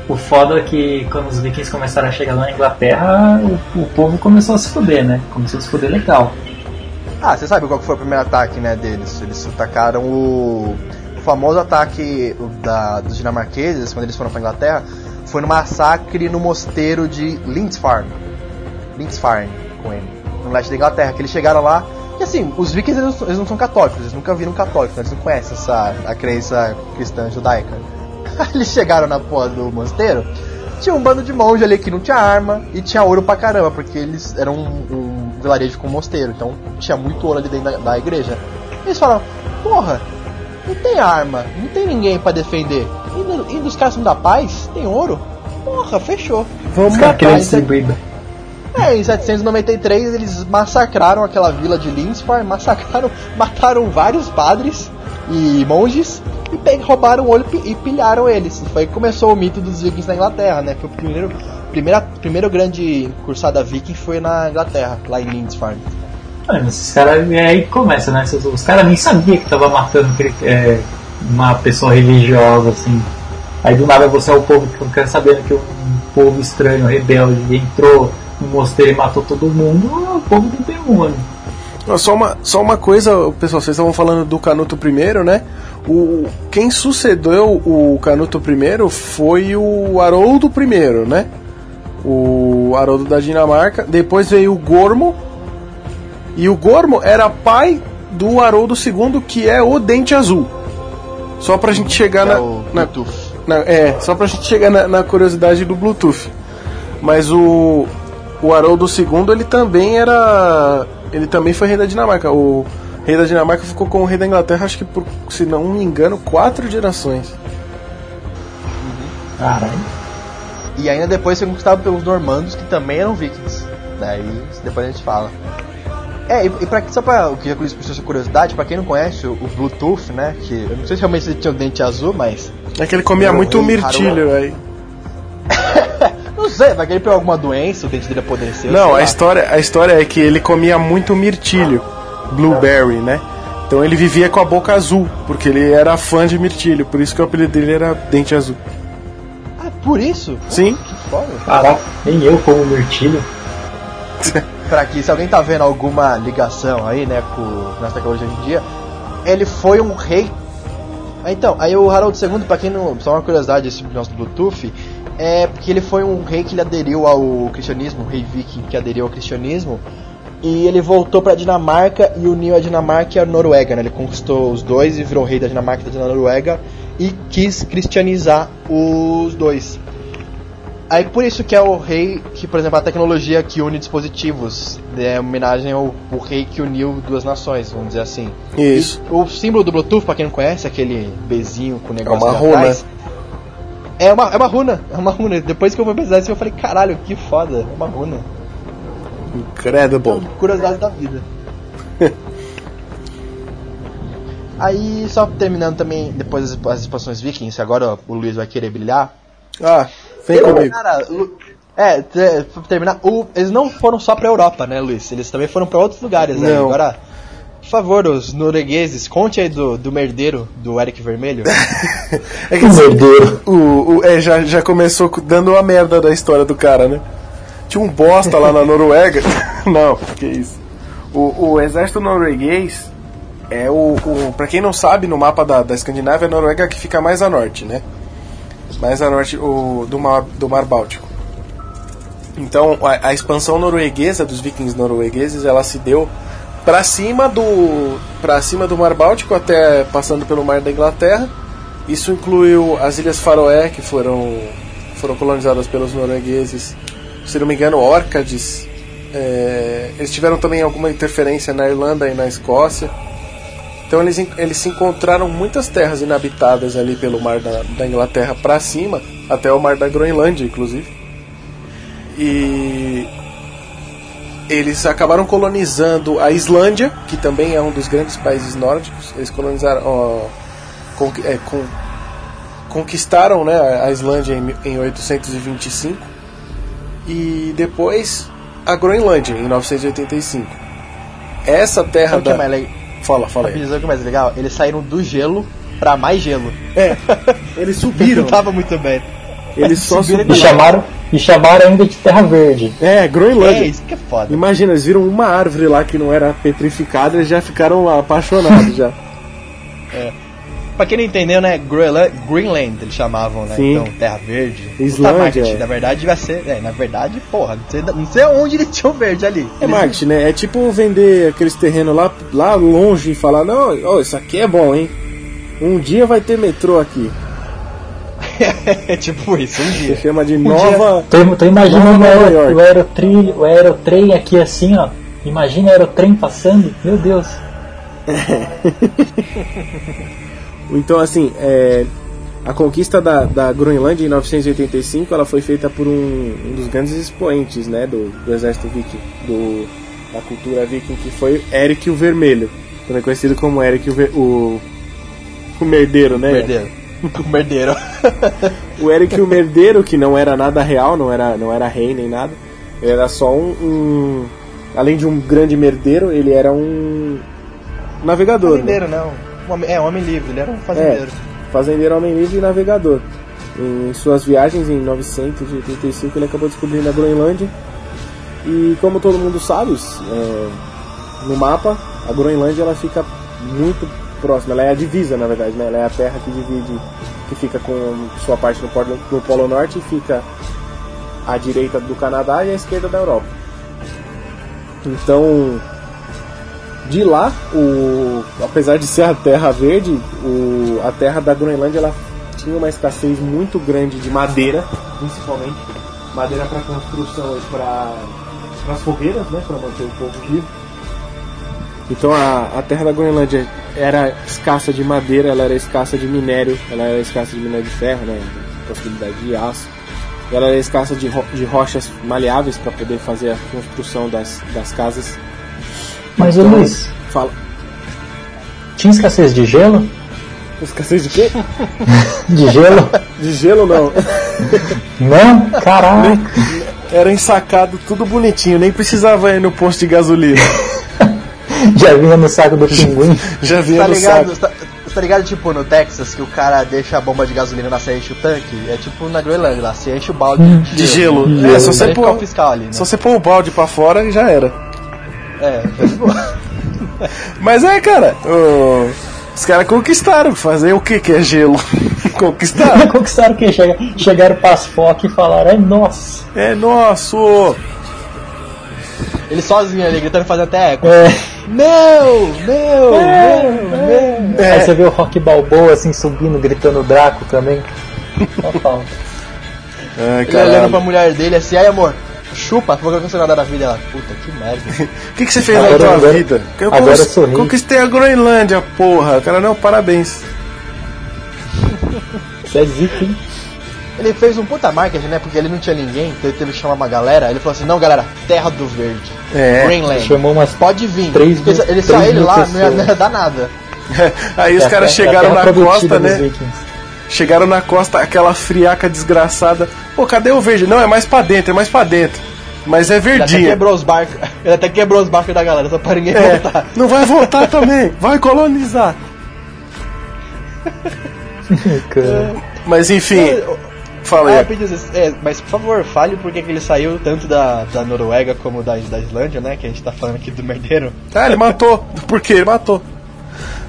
o foda é que quando os vikings começaram a chegar lá na Inglaterra, o, o povo começou a se fuder, né? Começou a se fuder legal. Ah, você sabe qual foi o primeiro ataque, né, deles? Eles atacaram o, o famoso ataque da, dos dinamarqueses, quando eles foram pra Inglaterra, foi no massacre no mosteiro de Lindisfarne. Lindisfarne, com ele. No leste da Inglaterra, que eles chegaram lá. E assim, os vikings eles, eles não são católicos, eles nunca viram católicos, né? eles não conhecem essa, a crença cristã judaica. Eles chegaram na porra do mosteiro, tinha um bando de monge ali que não tinha arma e tinha ouro pra caramba, porque eles eram um, um vilarejo com mosteiro, então tinha muito ouro ali dentro da, da igreja. Eles falaram, porra, não tem arma, não tem ninguém pra defender. E, e dos caras da paz, tem ouro? Porra, fechou. Vamos Os caras É, em 793 eles massacraram aquela vila de Linsfar, massacraram, mataram vários padres e monges e pe- roubaram o olho e pilharam eles. Foi que começou o mito dos vikings na Inglaterra, né? Foi o primeiro, primeira, primeiro grande cursada viking foi na Inglaterra, lá em Lindisfarne. Mano, esses caras. É aí começa, né? Os caras nem sabiam que tava matando é, uma pessoa religiosa, assim. Aí do nada você é o povo que fica sabendo que um povo estranho, rebelde, entrou no mosteiro e matou todo mundo. O povo um, mano. Ó, Só uma, só uma coisa, pessoal, vocês estavam falando do Canuto I, né? O, quem sucedeu o Canuto I foi o Haroldo I, né? O Haroldo da Dinamarca. Depois veio o Gormo. E o Gormo era pai do Haroldo II, que é o Dente Azul. Só pra gente chegar É na, o na, Bluetooth. na- é, só pra gente chegar na, na curiosidade do Bluetooth. Mas o, o Haroldo II, ele também era. Ele também foi rei da Dinamarca. O rei da Dinamarca ficou com o rei da Inglaterra, acho que por, se não me engano, quatro gerações. Caralho. E ainda depois foi conquistado pelos normandos, que também eram vikings. Daí depois a gente fala. É, e, e pra, só pra o que já por sua curiosidade, pra quem não conhece o, o Bluetooth, né? Que eu não sei se realmente ele tinha o dente azul, mas. É que ele comia muito mirtilho aí. Não sei, vai que ele pegou alguma doença, o dente dele apodreceu. Não, a lá. história, a história é que ele comia muito mirtilho, blueberry, né? Então ele vivia com a boca azul, porque ele era fã de mirtilho, por isso que o apelido dele era Dente Azul. Ah, por isso? Sim. Que foda. Caraca, nem eu como mirtilho. Pra que, se alguém tá vendo alguma ligação aí, né, com nossa tecnologia hoje em dia, ele foi um rei. Ah, Então, aí o Harald II, pra quem não. Só uma curiosidade esse nosso Bluetooth, é porque ele foi um rei que aderiu ao cristianismo, um rei viking que aderiu ao cristianismo, e ele voltou pra Dinamarca e uniu a Dinamarca e a Noruega, né? Ele conquistou os dois e virou rei da Dinamarca e da Noruega e quis cristianizar os dois. Aí por isso que é o rei que, por exemplo, a tecnologia que une dispositivos é homenagem ao, ao rei que uniu duas nações, vamos dizer assim. Isso. E o símbolo do Bluetooth, pra quem não conhece, aquele bezinho com o negócio uma aqui runa. atrás, É uma, é uma runa, é uma runa. Depois que eu fui pesquisar isso, eu falei, caralho, que foda, é uma runa. Incredible. Curiosidade da vida. Aí, só terminando também, depois das as expansões vikings, agora o Luiz vai querer brilhar. Ah, vem Tem comigo. Cara, é, terminar, o- eles não foram só pra Europa, né, Luiz? Eles também foram pra outros lugares aí. Não. Agora, por favor, os noruegueses, conte aí do, do merdeiro do Eric Vermelho. É que Deus. o, o- é, já, já começou dando a merda da história do cara, né? Tinha um bosta lá na Noruega. Não, que isso. O, o exército norueguês é o, o. Pra quem não sabe, no mapa da, da Escandinávia, a Noruega é que fica mais a norte, né? Mais a norte o, do, mar, do Mar Báltico. Então, a, a expansão norueguesa dos vikings noruegueses, ela se deu para cima do para cima do Mar Báltico até passando pelo Mar da Inglaterra. Isso incluiu as Ilhas Faroé que foram foram colonizadas pelos noruegueses. Se não me engano, Orcades. É, eles tiveram também alguma interferência na Irlanda e na Escócia. Então eles, eles se encontraram muitas terras inabitadas ali pelo mar da, da Inglaterra para cima, até o mar da Groenlândia, inclusive. E eles acabaram colonizando a Islândia, que também é um dos grandes países nórdicos. Eles colonizaram, ó, con- é, con- conquistaram né, a Islândia em, em 825 e depois a Groenlândia em 985. Essa terra Sabe o que é da mais legal? fala, fala aí. Sabe o que é mais legal? Eles saíram do gelo pra mais gelo. É, eles subiram. Não tava muito bem. Eles só Subiram E subiram. chamaram, e chamaram ainda de Terra Verde. É, É, Groenlândia. isso que é foda. Imagina, eles viram uma árvore lá que não era petrificada e já ficaram apaixonados já. Pra quem não entendeu, né? Groenland, Greenland eles chamavam, né? Sim. Então, Terra Verde. Islândia, Puta marketing, é. Na verdade, devia ser. É, na verdade, porra, não sei, não sei onde eles tinham verde ali. É Eles- marketing, né? É tipo vender aqueles terrenos lá, lá longe e falar, não, ó, isso aqui é bom, hein? Um dia vai ter metrô aqui. É tipo isso, um Se dia. chama de Nova. Tô, tô imaginando Nova o, Nova aero, York. o, aerotrem, o aerotrem aqui assim, ó. Imagina o aerotrem passando. Meu Deus. Então, assim, é, a conquista da, da Groenlândia em 985 ela foi feita por um, um dos grandes expoentes né, do, do exército viking, do, da cultura viking, que foi Eric o Vermelho, também conhecido como Eric o, Ver- o, o Merdeiro, né? Merdeiro. O merdeiro. O Eric o Merdeiro, que não era nada real, não era, não era rei nem nada, ele era só um, um- Além de um grande merdeiro, ele era um navegador. né? Fazendeiro, não. Um homem- é, homem livre, ele era um fazendeiro. É, fazendeiro, homem livre e navegador. Em suas viagens em 985 ele acabou descobrindo a Groenlândia. E como todo mundo sabe, é, no mapa, a Groenlândia ela fica muito próxima. Ela é a divisa, na verdade, né? Ela é a terra que divide, que fica com sua parte no polo, no polo Norte e fica à direita do Canadá e à esquerda da Europa. Então, de lá, o, apesar de ser a Terra Verde, o, a terra da Groenlândia ela tinha uma escassez muito grande de madeira, principalmente madeira para construção e para as fogueiras, né, para manter o povo vivo. Então a, a terra da Groenlândia era escassa de madeira, ela era escassa de minério, ela era escassa de minério de ferro, né, possibilidade de aço. Ela era escassa de, ro- de rochas maleáveis para poder fazer a construção das, das casas. Mas, Então, Luiz, Fala. tinha escassez de gelo? Escassez de quê? De gelo? De gelo não. Não? Caraca. Era ensacado tudo bonitinho, nem precisava ir no posto de gasolina. Já vinha no saco do pinguim. Já vinha Tá no ligado? saco. Tá, tá ligado, tipo, no Texas, que o cara deixa a bomba de gasolina lá, você enche o tanque? É tipo na Groenlândia, lá, você enche o balde De gelo. De É, gelo. só Aí você pôr, o fiscal ali, né? só você pôr o balde pra fora e já era. É, é tipo... Mas é, cara, o- os caras conquistaram. Fazer o que que é gelo? conquistaram. Conquistaram o quê? Chega- Chegaram para as focas e falaram, é nossa. É nosso. Ele sozinho ali, gritando, fazendo até eco. É. Meu, meu, meu, meu. Aí você vê o Rock Balboa assim subindo, gritando Draco também. Só falta. Ai, Ele olhando pra mulher dele assim, aí amor, chupa, por que você não dá da vida? Ela, puta, que merda. O que, que você fez Agora- na tua agora- vida? Eu agora conquist- rei. conquistei a Groenlândia, porra. Cara, não, parabéns. Isso é zica, hein? Ele fez um puta marketing, né? Porque ele não tinha ninguém, então ele teve que chamar uma galera. Ele falou assim: não, galera, Terra do Verde. É. Greenland. Chamou umas Pode vir. Três mil- ele só três ele mil lá não ia, não ia dar nada. Aí os a caras chegaram na costa, né? Chegaram na costa, aquela friaca desgraçada. Pô, cadê o verde? Não, é mais pra dentro, é mais pra dentro. Mas é Ele até quebrou os barcos. Ele até quebrou os barcos da galera, só pra ninguém É, voltar. não vai voltar também, vai colonizar. Mas enfim, fala Ah, aí. isso. É, mas por favor, fale por que ele saiu tanto da, da Noruega como da, da Islândia, né? Que a gente tá falando aqui do merdeiro. Ah, ele matou. Por quê? Ele matou.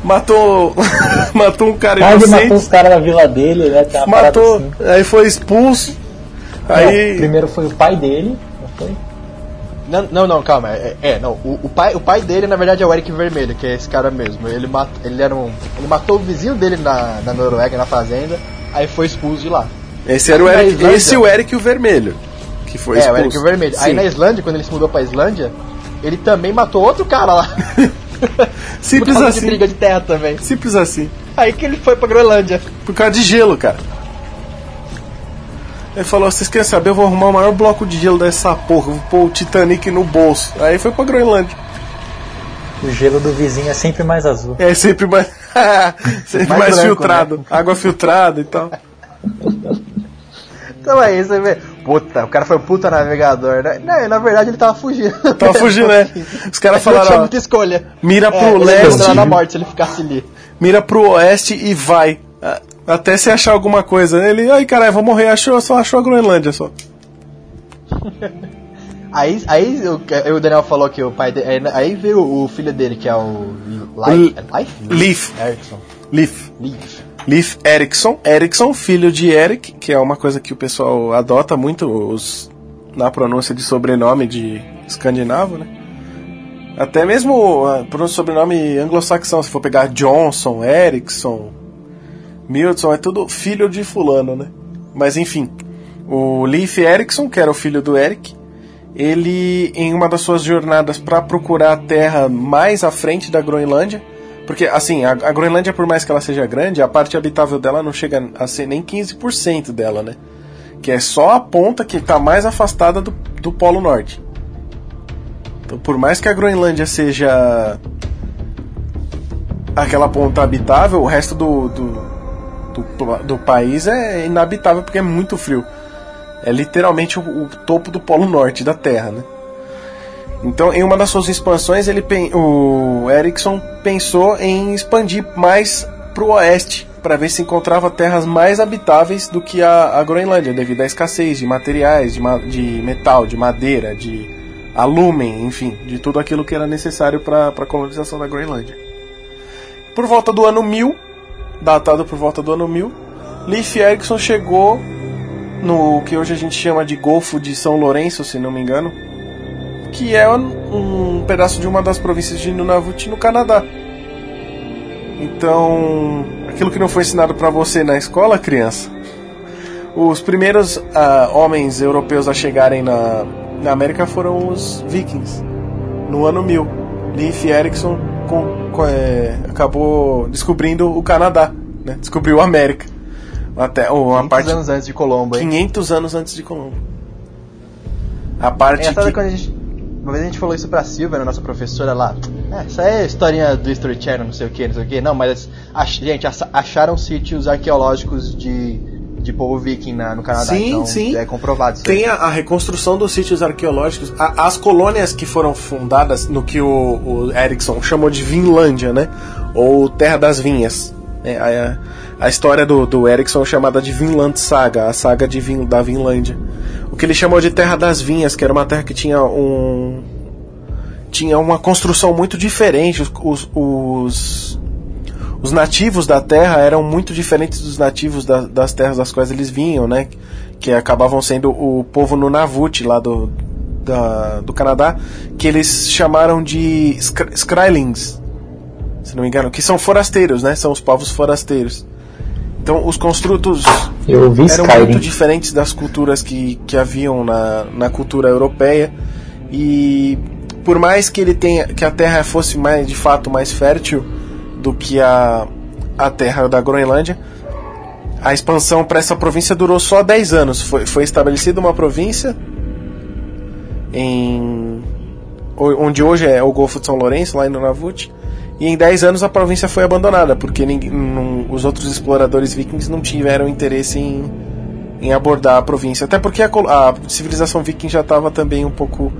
Matou. matou um cara Ah, ele matou os inocente. caras na vila dele, né? Matou. assim. Aí foi expulso. Não, Aí. primeiro foi o pai dele, não foi? Não, não, não, calma. É, é, não. O, o pai, o pai dele, na verdade, é o Eric Vermelho, que é esse cara mesmo. Ele, mat, ele, era um, ele matou o vizinho dele na, na Noruega, na fazenda, aí foi expulso de lá. Esse era o Eric. Islândia. Esse e o Eric o Vermelho. Que foi é, expulso. o Eric Vermelho. Aí Sim. na Islândia, quando ele se mudou pra Islândia, ele também matou outro cara lá. Simples causa de assim. briga de terra também. Simples assim. Aí que ele foi pra Groenlândia. Por causa de gelo, cara. Ele falou, vocês querem saber, eu vou arrumar o maior bloco de gelo dessa porra, vou pôr o Titanic no bolso. Aí foi pra Groenlândia. O gelo do vizinho é sempre mais azul. É sempre mais, sempre mais, Mais branco, filtrado. né? Água filtrada e tal. Então aí você vê. Puta, o cara foi um puta navegador, né? Não, na verdade ele tava fugindo. Tava fugindo, né? Os caras Não tinha falaram, ó, muita escolha. mira pro é, ele leste. condenar na morte se ele ficasse ali. mira pro oeste e vai. Até se achar alguma coisa. Ele, ai caralho, vou morrer, achou, só achou a Groenlândia só. Aí, aí o, aí o Daniel falou que o pai dele. Aí veio o filho dele, que é o. Life? é Life? Leaf. Erickson. Leaf. Leaf. Leaf Erickson. Erickson, filho de Eric, que é uma coisa que o pessoal adota muito os, na pronúncia de sobrenome de escandinavo, né? Até mesmo pronúncia de sobrenome anglo-saxão, se for pegar Johnson, Erickson, Mildson é tudo filho de fulano, né? Mas enfim, o Leif Erikson, que era o filho do Eric, ele em uma das suas jornadas para procurar a terra mais à frente da Groenlândia, porque assim, a, a, Groenlândia por mais que ela seja grande, a parte habitável dela não chega a ser nem 15% dela, né? Que é só a ponta que está mais afastada do, do Polo Norte. Então, por mais que a Groenlândia seja aquela ponta habitável, o resto do, do do, do país é inabitável porque é muito frio. É literalmente o, o, topo do Polo Norte da Terra, né? Então, em uma das suas expansões, ele o Ericsson pensou em expandir mais para o oeste, para ver se encontrava terras mais habitáveis do que a, a Groenlândia, devido à escassez de materiais, de, de metal, de madeira, de alumen, enfim, de tudo aquilo que era necessário para a colonização da Groenlândia. Por volta do ano 1000, datado por volta do ano 1000, Leif Erikson chegou no que hoje a gente chama de Golfo de São Lourenço, se não me engano, que é um, pedaço de uma das províncias de Nunavut no Canadá. Então, aquilo que não foi ensinado para você na escola, criança, os primeiros uh, homens europeus a chegarem na, na América foram os vikings, no ano 1000. Leif Erikson com, com, é, acabou descobrindo o Canadá, né? descobriu a América. Até, uma 500 parte, anos antes de Colombo, hein? 500 anos antes de Colombo. A parte é, que... quando a gente, uma vez a gente falou isso pra Silvia, né, nossa professora lá. É, isso aí é historinha do History Channel, não sei o que, não sei o que. Não, mas, ach, gente, acharam sítios arqueológicos de de povo viking na, no Canadá. Sim, então, sim. É comprovado. Tem a, a, reconstrução dos sítios arqueológicos. A, as colônias que foram fundadas no que o, o Erickson chamou de Vinlândia, né? Ou Terra das Vinhas. É, a, a, história do, do Erickson é chamada de Vinland Saga, a saga de Vin, da Vinlândia. O que ele chamou de Terra das Vinhas, que era uma terra que tinha um. tinha uma construção muito diferente. Os, os, os os nativos da terra eram muito diferentes dos nativos da, das terras das quais eles vinham, né? Que acabavam sendo o povo Nunavut lá do, da, do Canadá, que eles chamaram de Skrylings, se não me engano, que são forasteiros, né? São os povos forasteiros. Então, os construtos eram muito diferentes das culturas que, que haviam na, na cultura europeia. E por mais que ele tenha que a terra fosse mais de fato mais fértil, do que a, a terra da Groenlândia. A expansão para essa província durou só 10 anos. Foi, foi estabelecida uma província em onde hoje é o Golfo de São Lourenço, lá em Nunavut. E em 10 anos a província foi abandonada, porque ninguém, não, os outros exploradores vikings não tiveram interesse em, em abordar a província. Até porque a, a civilização viking já estava também um pouco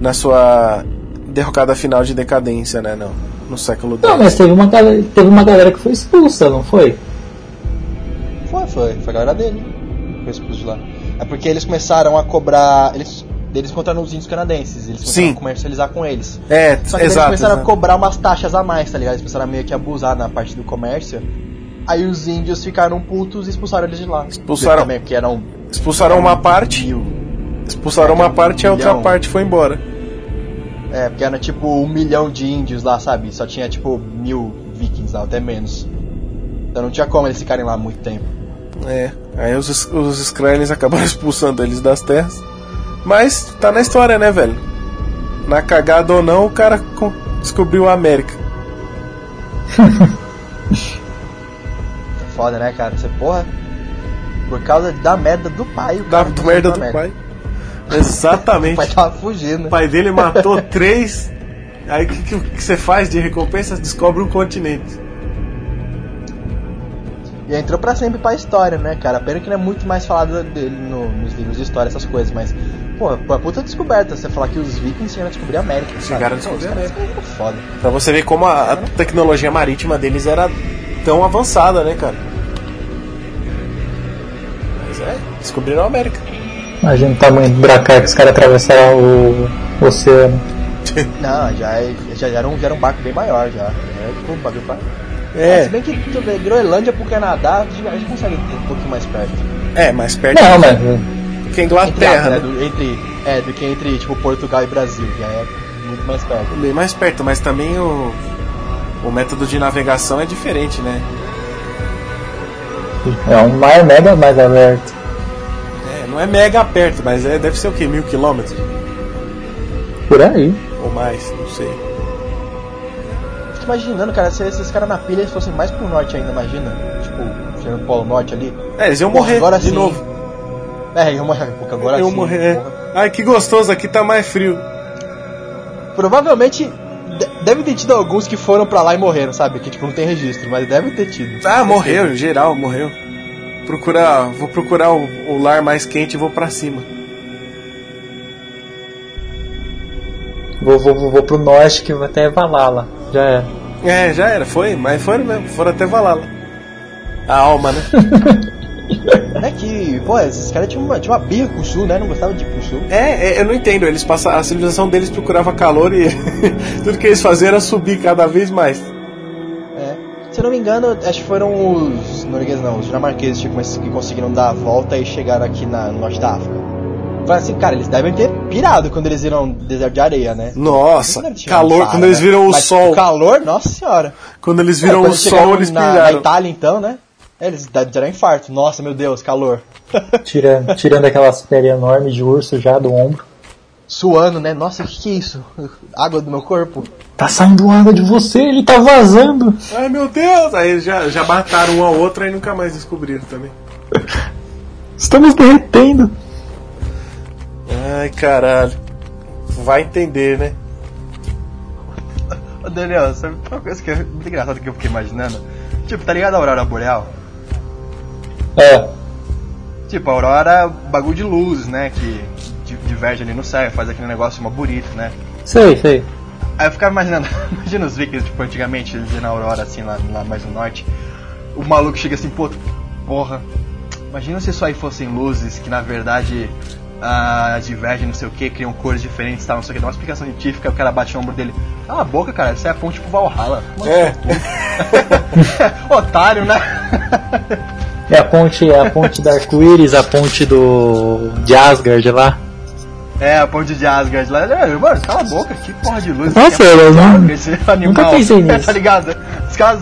na sua derrocada final de decadência, né? Não no século X. Não, mas teve uma, galera, teve uma galera que foi expulsa, não foi? Foi, foi. Foi a galera dele. Foi expulso de lá. É porque eles começaram a cobrar. Eles, eles encontraram os índios canadenses. Eles começaram a comercializar com eles. É, Só que exato, eles começaram exato. a cobrar umas taxas a mais, tá ligado? Eles começaram a meio que abusar na parte do comércio. Aí os índios ficaram putos e expulsaram eles de lá. Expulsaram. Também, porque eram. Expulsaram uma parte. Mil. Expulsaram uma parte e a outra parte foi embora. É, porque era tipo um milhão de índios lá, sabe? Só tinha tipo mil vikings lá, até menos. Então não tinha como eles ficarem lá muito tempo. É, aí os, os Skrulls acabaram expulsando eles das terras. Mas tá na história, né, velho? Na cagada ou não, o cara descobriu a América. Foda, né, cara? Você, porra, por causa da merda do pai. O da merda do pai. Exatamente. o pai tava fugindo. O pai dele matou três. Aí o que, que, você faz de recompensa? Descobre um continente. E entrou pra sempre pra história, né, cara? Pena que não é muito mais falado dele no, nos livros de história, essas coisas, mas. Pô, uma puta descoberta você falar que os vikings chegaram a descobrir a América. Chegaram a descobrir a América. É foda. Pra você ver como a, a tecnologia marítima deles era tão avançada, né, cara? Mas é, descobriram a América. Imagina o tamanho do buraco que os caras atravessaram o, o oceano. Não, já, é, já, era um, já era um barco bem maior já. É tipo um bagulho pra... É. se bem que tu vê, Groenlândia pro Canadá, a gente consegue ter um pouquinho mais perto. É, mais perto. Não, mas. Que Inglaterra, entre, né? Do, entre, é, do que entre tipo Portugal e Brasil, já é muito mais perto. Bem mais perto, mas também o, o método de navegação é diferente, né? É um mar mega mais aberto. É, não é mega perto, mas é, deve ser o quê? Mil quilômetros? Por aí. Ou mais, não sei. Imaginando, cara, se esses caras na pilha eles fossem mais pro norte ainda, imagina. Tipo, chegando no Polo Norte ali. É, eles iam morrer agora de sim. novo. É, iam morrer, porque agora iam sim. morrer. é. porra. Ai, que gostoso, aqui tá mais frio. Provavelmente de- deve ter tido alguns que foram pra lá e morreram, sabe? Que tipo, não tem registro, mas deve ter tido. Ah, morreu, em geral, morreu. Procurar, vou procurar o, o lar mais quente e vou pra cima. Vou, vou, vou, vou pro norte que vai até Valhalla. Já é. É, já era, foi, mas foram mesmo, foram até Valhalla. A alma, né? É que, pô, esses caras tinham uma, tinham uma birra com o sul, né? Não gostavam de ir pro sul. É, é, eu não entendo, eles passam, a civilização deles procurava calor e tudo que eles faziam era subir cada vez mais. É. Se eu não me engano, acho que foram os noruegueses, não, os dinamarqueses tipo, que conseguiram dar a volta e chegaram aqui na, no norte da África. Falaram assim, cara, eles devem ter pirado quando eles viram deserto de areia, né? Nossa, calor, quando eles né? viram o Mas, sol. O calor, nossa senhora. Quando eles viram É, o quando chegaram sol, eles na, na piraram. Itália, então, né? É, Eles deram infarto. Nossa, meu Deus, calor. Tirando, tirando aquelas pele enormes de urso já do ombro. Suando, né? Nossa, o que, que é isso? Água do meu corpo? Tá saindo água de você, ele tá vazando. Ai meu Deus! Aí eles já, já mataram um ao outro e nunca mais descobriram também. Estamos derretendo. Ai caralho. Vai entender, né? Ô, Daniel, sabe uma coisa que é muito engraçada que eu fiquei imaginando? Tipo, tá ligado a Aurora Boreal? É. Tipo, a Aurora é bagulho de luzes, né? Que di- diverge ali no céu, e faz aquele negócio mó bonito, né? Sei, sei. Aí eu ficava imaginando, imagina os vikings, tipo, antigamente, eles iam na Aurora, assim, lá, lá mais no norte. O maluco chega assim, pô, porra, imagina se isso aí fossem luzes que na verdade ah, divergem, não sei o que, criam cores diferentes, tal, não sei o que, dá uma explicação científica, o cara bate no ombro dele. Cala a boca, cara, isso é a ponte pro Valhalla. É. Otário, né? É a ponte, é a ponte da Arco-Íris, a ponte do. de Asgard lá. É, a ponte de Asgard lá. É, Mano, cala a boca, que porra de luz. Nossa, é eu não- Asgard, esse animal. nunca pensei nisso. tá ligado?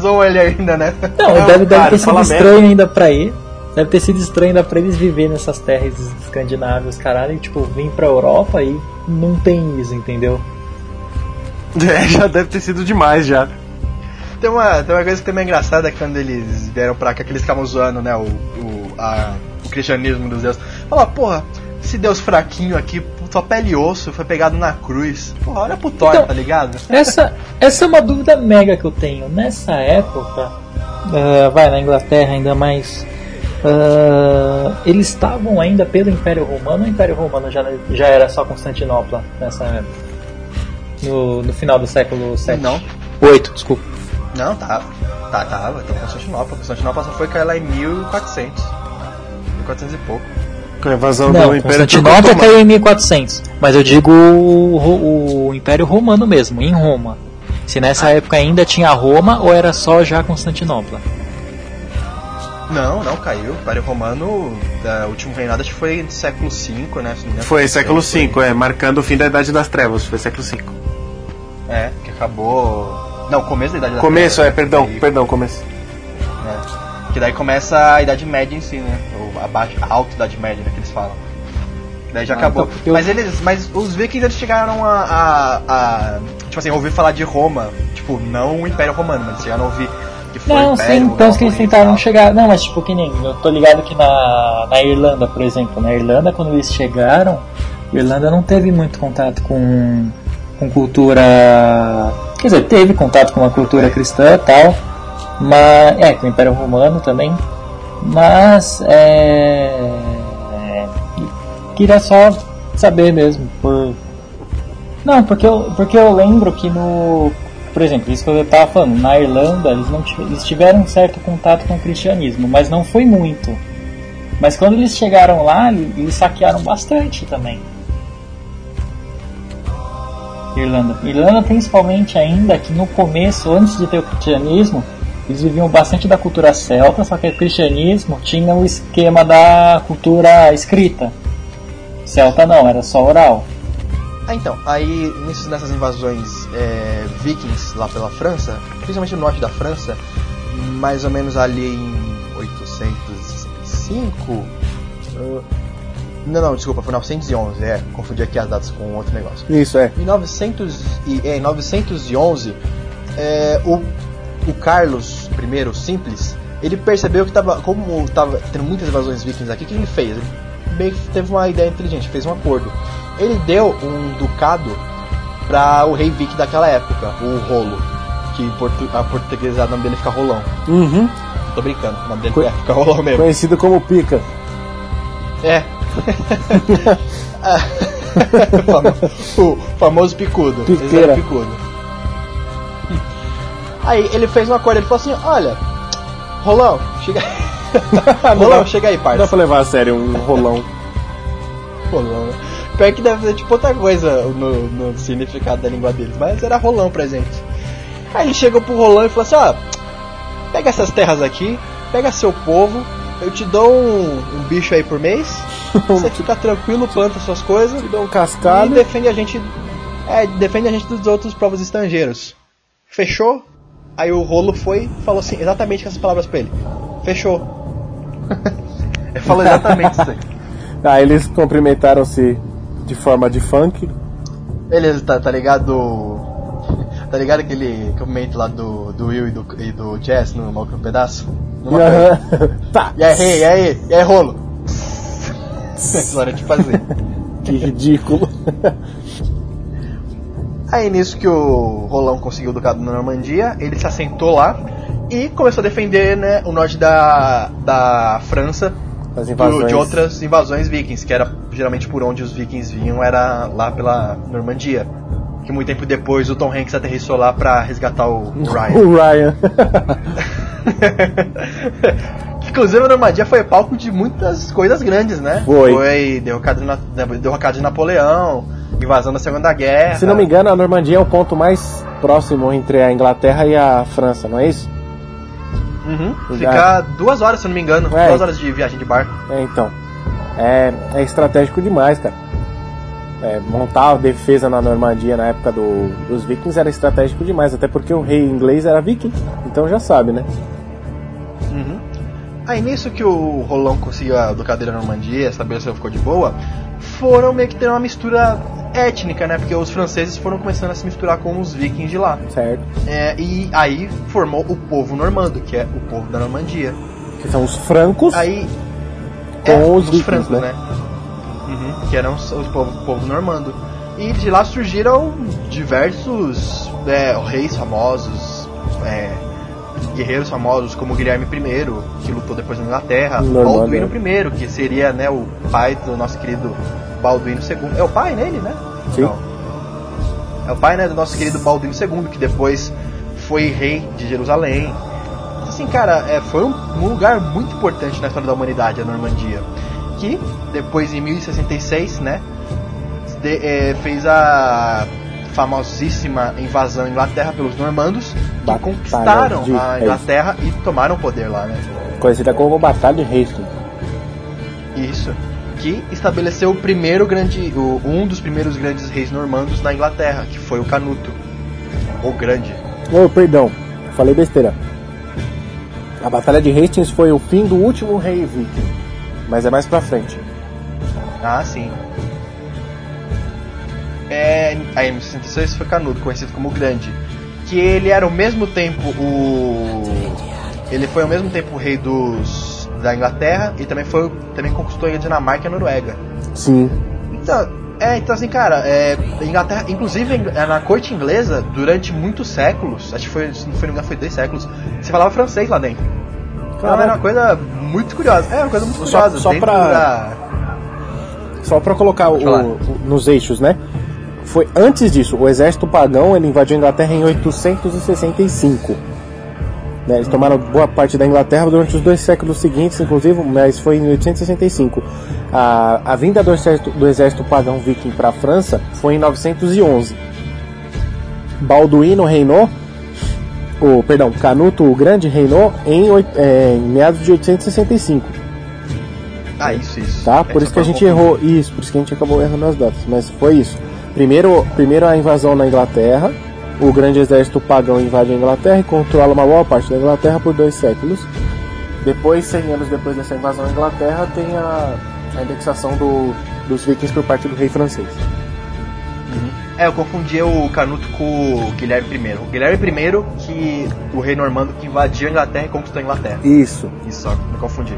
Zoam ele ainda, né? Não, Não, deve, deve cara, ter sido estranho merda. ainda pra ele. Deve ter sido estranho ainda pra eles viver nessas terras escandinavas, caralho, e tipo, vir pra Europa e não tem isso, entendeu? É, já deve ter sido demais já. Tem uma, tem uma coisa que também é engraçada quando eles vieram pra cá, que eles ficavam zoando, né, o, o, a- o cristianismo dos deuses. Fala, porra, esse deus fraquinho aqui, sua pele e osso, foi pegado na cruz. Porra, olha pro Thor, Então- tá ligado? Essa, essa é uma dúvida mega que eu tenho. Nessa época, ah, vai na Inglaterra ainda mais. Ah, eles estavam ainda pelo Império Romano ou o Império Romano já, já era só Constantinopla nessa época? No, no final do século VII? Não. 8, desculpa. Não, tava. Tá, tava. Então Constantinopla. Constantinopla só foi cair lá em 1400. 1400 e pouco. Com a invasão Não, do Império Constantinopla caiu em 1400. Mas eu digo o, o Império Romano mesmo, em Roma. Se nessa época ainda tinha Roma ou era só já Constantinopla? Não, não, caiu. O Império Romano, é, o último reinado acho que foi no século V, né? Foi século V, é, marcando o fim da Idade das Trevas, foi século V. É, que acabou. Não, começo da Idade da Começo, é, Trevas, perdão, aí, perdão, começo. né? Que daí começa a Idade Média em si, né? Ou a, baixa, a alta Idade Média, né? Que eles falam. Daí já Ah, acabou. então, eu- Mas eles. Mas os vikings eles chegaram a, a, a. Tipo assim, ouvir falar de Roma. Tipo, não o Império Romano, mas eles chegaram a ouvir que foi Não, sim, Romano tanto que eles tentaram chegar. Não, mas tipo, que nem. Eu tô ligado que na, na Irlanda, por exemplo. Na Irlanda, quando eles chegaram, a Irlanda não teve muito contato com, com cultura. Quer dizer, teve contato com uma cultura cristã e tal. Mas. É, com o Império Romano também. Mas. É. é, Queria só saber mesmo. Por, não, porque eu, porque eu lembro que no. Por exemplo, isso que eu tava falando, na Irlanda eles, não eles tiveram um certo contato com o cristianismo, mas não foi muito. Mas quando eles chegaram lá, eles saquearam bastante também. Irlanda. Irlanda principalmente ainda que no começo, antes de ter o cristianismo, eles viviam bastante da cultura celta, só que o cristianismo tinha o esquema da cultura escrita. Celta não, era só oral. Ah, então, aí nessas invasões é, vikings lá pela França, principalmente no norte da França, mais ou menos ali em 800 905. ah, não, não, desculpa, foi 911, é, confundi aqui as datas com outro negócio. Isso, é. Em, 900 e, é, em 911, é, o, o Carlos I, simples, ele percebeu que tava, como tava tendo muitas invasões vikings aqui, o que ele fez? Ele meio que teve uma ideia inteligente, fez um acordo. Ele deu um ducado para o rei viking daquela época, o Rolo, que portu, a portuguesada nome dele fica Rolão. Uhum. Tô brincando, o nome dele Co- é, fica Rolão mesmo. Conhecido como Pica. É. O famoso picudo. Esse Piqueira. picudo. Aí ele fez um acordo, ele falou assim, olha, Rolão, chega Rolão, chega aí, Não dá parça. pra levar a sério um rolão. Rolão, né? Pior que deve ser tipo outra coisa no, no significado da língua deles, mas era rolão pra gente. Aí ele chegou pro rolão e falou assim, ó, pega essas terras aqui, pega seu povo, eu te dou um, um bicho aí por mês, você fica tranquilo, planta suas coisas Te dá um e cascalho. defende a gente. É, defende a gente dos outros povos estrangeiros. Fechou? Aí o rolo foi e falou assim, exatamente com essas palavras pra ele. Fechou. ele falou exatamente isso aí. Ah, eles cumprimentaram-se de forma de funk. Beleza, tá, tá ligado? Tá ligado aquele momento lá do, do Will e do, e do Jess no Maluco no Pedaço? Numa tá. E aí, e aí, e aí, rolo? Essa hora de fazer. Que ridículo. Aí nisso que o Rolão conseguiu o ducado na Normandia, ele se assentou lá e começou a defender né, o norte da, da França As do- invasões. de outras invasões vikings, que era geralmente por onde os vikings vinham, era lá pela Normandia. Que muito tempo depois o Tom Hanks aterrissou lá pra resgatar o Ryan. O Ryan. Inclusive a Normandia foi palco de muitas coisas grandes, né? Foi. Foi derrocada de, Na- derrocada de Napoleão, invasão da Segunda Guerra. Se não me engano, a Normandia é o ponto mais próximo entre a Inglaterra e a França, não é isso? Uhum. Fica duas horas, se não me engano. É. Duas horas de viagem de barco. É, então. É, é estratégico demais, cara. É, montar a defesa na Normandia na época do- dos vikings era estratégico demais, até porque o rei inglês era viking, então já sabe, né? Uhum. Aí nisso que o Rolão conseguiu a Ducadeira Normandia, estabeleceu ficou de boa, foram meio que ter uma mistura étnica, né? Porque os franceses foram começando a se misturar com os vikings de lá. Certo? É, e aí formou o povo normando, que é o povo da Normandia. Que são os francos. Aí. Com é, os vikings, francos, né? né? Uhum, que eram os, os povo, povo normando. E de lá surgiram diversos é, reis famosos, é, guerreiros famosos, como Guilherme I, que lutou depois na Inglaterra, Normando, Balduíno é. I, que seria né, o pai do nosso querido Balduíno II. É o pai nele, né? Sim. Não. É o pai né, do nosso querido Balduíno II, que depois foi rei de Jerusalém. Assim, cara, é, foi um, um lugar muito importante na história da humanidade, a Normandia. Que depois, em 1066, né, de- é, fez a famosíssima invasão à Inglaterra pelos normandos, que Batalha conquistaram de a. Inglaterra e tomaram o poder lá, né? Conhecida como Batalha de Hastings. Isso. Que estabeleceu o primeiro grande. o- um dos primeiros grandes reis normandos na Inglaterra, que foi o Canuto. O Grande. Oh, perdão, falei besteira. A Batalha de Hastings foi o fim do último rei viking, mas é mais pra frente. Ah, sim. É, aí em 66 foi Canuto, conhecido como Grande. Que ele era ao mesmo tempo o. Ele foi ao mesmo tempo o rei dos. da Inglaterra e também foi também conquistou a Dinamarca e a Noruega. Sim. Então, é, então assim, cara, é, Inglaterra, inclusive em- na corte inglesa, durante muitos séculos, acho que foi, se não foi, engano, foi dois séculos, se falava francês lá dentro. Então era uma coisa muito curiosa. É uma coisa muito Só- curiosa. só dentro pra- da- Só pra colocar o- o- nos eixos, né? Foi antes disso, o exército pagão ele invadiu a Inglaterra em 865. Né, eles tomaram boa parte da Inglaterra durante os dois séculos seguintes, inclusive, mas foi em 865. A, a vinda do exército, do exército pagão viking para a França foi em 911. Balduíno reinou, o perdão, Canuto o Grande reinou em, é, em meados de 865 Ah, isso, isso. tá? Por isso que a gente errou isso, por isso que a gente acabou errando as datas, mas foi isso. Primeiro, primeiro a invasão na Inglaterra, o grande exército pagão invade a Inglaterra e controla uma boa parte da Inglaterra por dois séculos. Depois, 100 anos depois dessa invasão à Inglaterra, tem a, a indexação do, dos vikings por parte do rei francês. É, eu confundi o Canuto com o Guilherme I. O Guilherme I, que o rei normando que invadiu a Inglaterra e conquistou a Inglaterra. Isso. Isso, só, me confundi.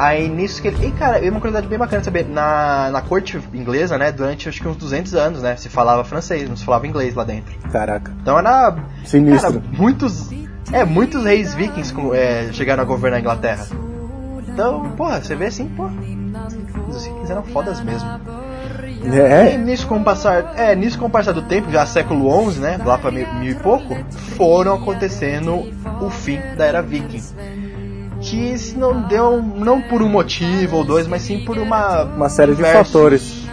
Aí nisso que ele. E cara, é uma curiosidade bem bacana saber. Na, na corte inglesa, né, durante acho que uns 200 anos, né, se falava francês, não se falava inglês lá dentro. Caraca. Então era. Sinistro. Cara, muitos. É, muitos reis vikings é, chegaram a governar a Inglaterra. Então, porra, você vê assim, porra. Os vikings eram fodas mesmo. E É, nisso com o passar, é, nisso com o passar do tempo, já século XI, né, lá para mil, mil e pouco, foram acontecendo o fim da era viking. Que se não deu, não por um motivo ou dois, mas sim por uma uma série de fatores.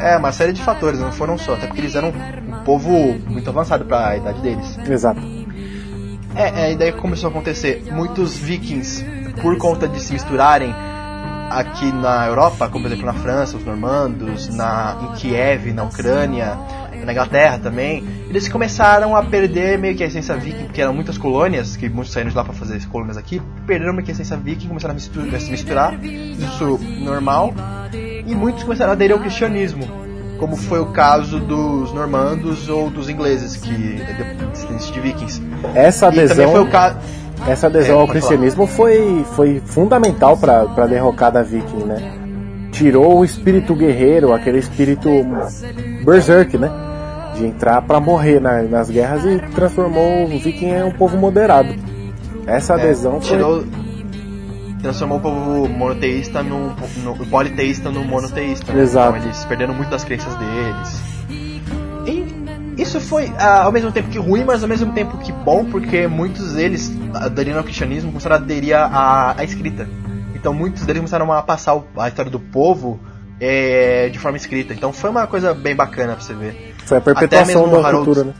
É, uma série de fatores, não foram só, até porque eles eram um povo muito avançado para a idade deles. Exato. É, é, e daí começou a acontecer muitos vikings, por conta de se misturarem aqui na Europa, como por exemplo na França, os normandos, na, em Kiev, na Ucrânia, na Inglaterra também, eles começaram a perder meio que a essência viking, porque eram muitas colônias, que muitos saíram de lá para fazer as colônias aqui, perderam meio que a essência viking, começaram a misturar, a se misturar, isso normal, e muitos começaram a aderir ao cristianismo, como foi o caso dos normandos ou dos ingleses, que descendentes de vikings. Essa E também adesão, foi o caso. Essa adesão É, ao cristianismo foi, foi fundamental para a derrocada viking, né? Tirou o espírito guerreiro, aquele espírito berserk, né? De entrar para morrer na- nas guerras e transformou o viking em um povo moderado. Essa adesão foi... É, tirou, transformou o povo monoteísta no, no politeísta no monoteísta. né? Exato. Então eles perderam muito das crenças deles. Isso foi ah, ao mesmo tempo que ruim, mas ao mesmo tempo que bom, porque muitos deles, aderindo ao cristianismo, começaram a aderir à, à escrita. Então muitos deles começaram a passar a história do povo eh, de forma escrita. Então foi uma coisa bem bacana pra você ver. Foi a perpetuação da Harold- cultura, né?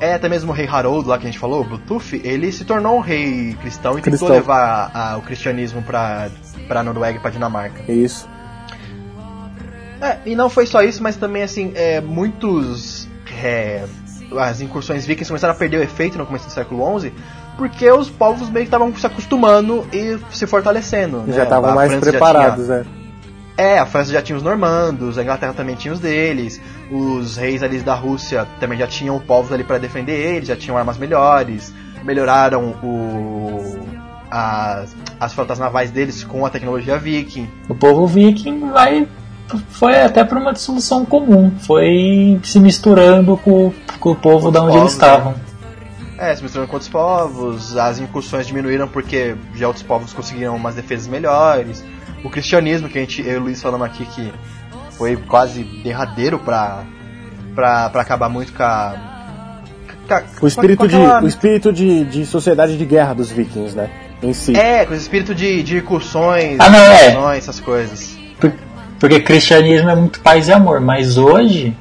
É, até mesmo o rei Harold lá que a gente falou, o Bluetooth, ele se tornou um rei cristão e Cristão. tentou levar a- o cristianismo pra, pra Noruega e pra Dinamarca. Isso. É, e não foi só isso, mas também, assim, é, muitos. É, as incursões vikings começaram a perder o efeito no começo do século XI, porque os povos meio que estavam se acostumando e se fortalecendo. né? Já estavam mais França preparados, tinha- né? É, a França já tinha os normandos, a Inglaterra também tinha os deles, os reis ali da Rússia também já tinham povos ali para defender eles, já tinham armas melhores, melhoraram o, as, as frotas navais deles com a tecnologia viking. O povo viking vai foi até por uma dissolução comum, foi se misturando com, com o povo da onde eles povos, né? estavam. É, se misturando com outros povos, as incursões diminuíram porque já outros povos conseguiram umas defesas melhores. O cristianismo, que a gente, eu e o Luiz falamos aqui, que foi quase derradeiro pra, pra, pra acabar muito com a. com a- O espírito, com de, o espírito de, de sociedade de guerra dos vikings, né? Em si. É, com esse espírito de, de incursões, Ah, não, é. incursões, essas coisas. Por- Porque cristianismo é muito paz e amor, mas hoje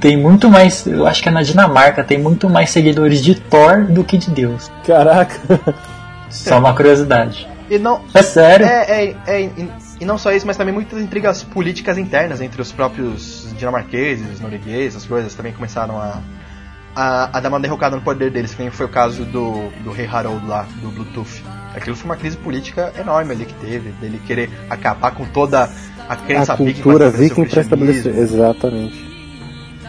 tem muito mais, eu acho que é na Dinamarca, tem muito mais seguidores de Thor do que de Deus. Caraca. Só uma curiosidade. E não. É sério? É, é, é, e, não só isso, mas também muitas intrigas políticas internas entre os próprios dinamarqueses, noruegueses, essas coisas também começaram a, a, a dar uma derrocada no poder deles, que nem foi o caso do, do rei Harold lá, do Bluetooth. Aquilo foi uma crise política enorme ali que teve, dele querer acabar com toda a crença A viking cultura o viking para estabelecer. Exatamente.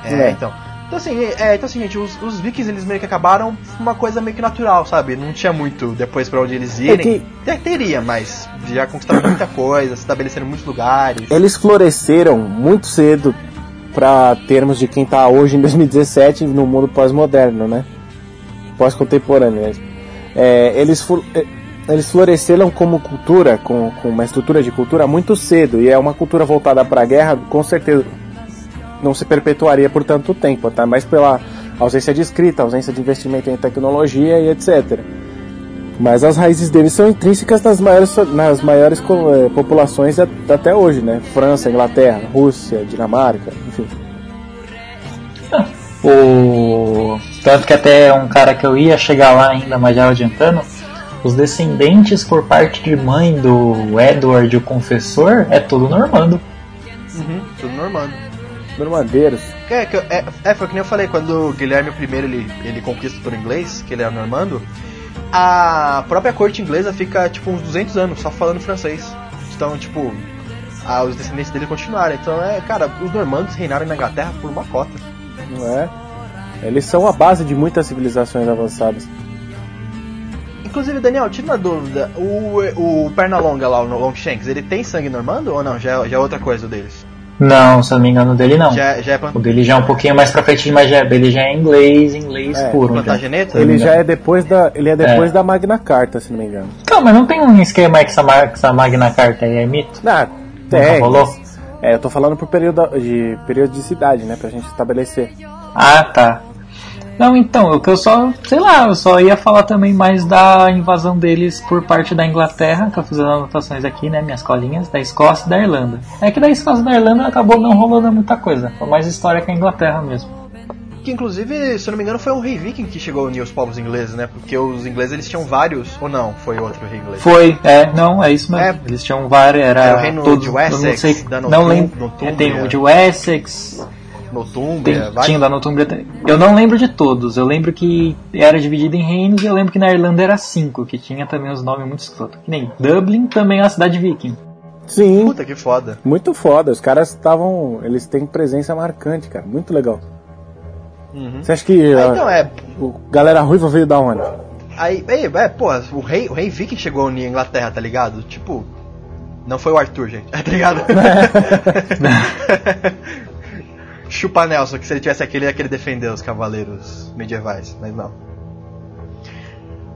É, É. então. Então assim, é, então assim, gente, os, os vikings eles meio que acabaram uma coisa meio que natural, sabe? Não tinha muito depois pra onde eles irem. É que- teria, mas já conquistaram muita coisa, se estabeleceram muitos lugares. Eles floresceram muito cedo para termos de quem tá hoje em 2017 no mundo pós-moderno, né? Pós-contemporâneo mesmo. É, eles, é, eles floresceram como cultura, com, com uma estrutura de cultura muito cedo, e é uma cultura voltada para a guerra, com certeza não se perpetuaria por tanto tempo, tá? Mas pela ausência de escrita, ausência de investimento em tecnologia e etc. Mas as raízes deles são intrínsecas nas maiores, nas maiores eh, populações até hoje, né? França, Inglaterra, Rússia, Dinamarca, enfim. O... Tanto que até um cara que eu ia chegar lá ainda, mas já adiantando, os descendentes por parte de mãe do Edward, o confessor, é tudo normando. Uhum, tudo normando. Normandeiros. É, que eu- é, é, foi que nem eu falei, quando o Guilherme I ele, ele conquista por inglês, que ele é normando, a própria corte inglesa fica tipo uns 200 anos só falando francês. Então, tipo, ah, os descendentes dele continuaram. Então, é, cara, os normandos reinaram na Inglaterra por uma cota. Não é? Eles são a base de muitas civilizações avançadas. Inclusive, Daniel, tira uma dúvida. O, o Pernalonga lá, o Longshanks, ele tem sangue normando ou não? Já, é- já é outra coisa deles? Não, se eu não me engano, o dele não. Já, já é plan- O dele já é um pouquinho mais pra frente, mas já, ele já é inglês, inglês É, puro. já. plantageneta? Ele já é depois da, ele é depois da Magna Carta, se não me engano. Calma, mas não tem um esquema aí que essa, essa Magna Carta aí é mito? Ah, tem. rolou? É, eu tô falando por período de periodicidade, né, pra gente estabelecer. Ah, tá. Não, então, o que eu só, sei lá, eu só ia falar também mais da invasão deles por parte da Inglaterra, que eu fiz as anotações aqui, né, minhas colinhas, da Escócia e da Irlanda. É que da Escócia e da Irlanda acabou não rolando muita coisa, foi mais história que a Inglaterra mesmo. Que inclusive, se eu não me engano, foi um rei viking que chegou a unir os povos ingleses, né? Porque os ingleses eles tinham vários, ou não? Foi outro rei inglês? Foi, é, não, é isso mesmo. É. Eles tinham vários, era, Era o reino todos, de eu Wessex, não sei, não lembro, é, tem o de Wessex, Northumbria, Tem, tinha da Northumbria também. Eu não lembro de todos. Eu lembro que era dividido em reinos e eu lembro que na Irlanda era cinco, que tinha também os nomes muito escrotos. Que nem Dublin também é uma cidade viking. Sim, Puta que foda. muito foda. Os caras estavam. Eles têm presença marcante, cara. Muito legal. Uhum. Você acha que Ah, a, então é. o Galera Ruiva veio da onde? Aí, aí, é, pô, o rei, o rei viking chegou a unir a Inglaterra, tá ligado? Tipo. Não foi o Arthur, gente. Tá ligado? Chupa Nelson, que se ele tivesse aqui, ele ia querer defender os cavaleiros medievais, mas não.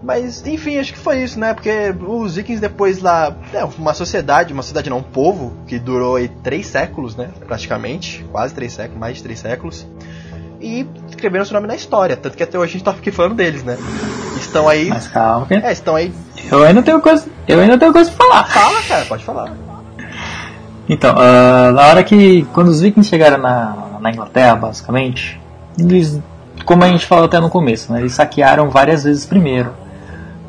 Mas, enfim, acho que foi isso, né? Porque os vikings depois lá. É, uma sociedade, uma sociedade não, um povo, que durou aí três séculos, né? Praticamente. Quase três séculos, mais de três séculos. E escreveram seu nome na história. Tanto que até hoje a gente tá aqui falando deles, né? Estão aí. Mas calma, que É, estão aí. eu ainda tenho coisa, eu ainda tenho coisa pra falar. Fala, cara, pode falar. Então, ah, na hora que quando os vikings chegaram na, na Inglaterra, basicamente, eles, como a gente falou até no começo, né, eles saquearam várias vezes primeiro.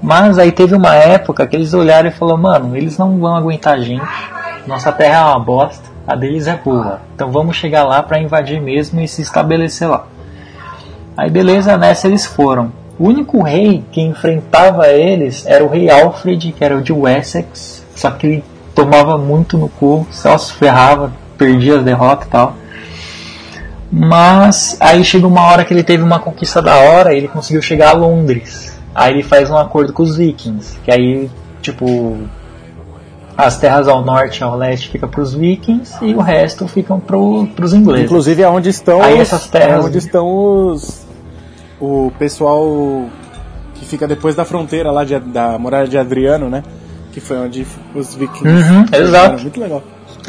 Mas aí teve uma época que eles olharam e falaram, mano, eles não vão aguentar a gente. Nossa terra é uma bosta, a deles é boa. Então vamos chegar lá pra invadir mesmo e se estabelecer lá. Aí beleza, nessa eles foram. O único rei que enfrentava eles era o rei Alfred, que era o de Wessex, só que ele tomava muito no cu, só se ferrava, perdia as derrotas e tal. Mas aí chegou uma hora que ele teve uma conquista da hora e ele conseguiu chegar a Londres. Aí ele faz um acordo com os vikings, que aí, tipo, as terras ao norte e ao leste ficam pros vikings e o resto ficam pro, pros ingleses. Inclusive é onde estão Aí os, essas terras- é onde estão os o pessoal que fica depois da fronteira lá de, da muralha de Adriano, né? Que foi onde os vikings. Uhum, exato. Muito legal.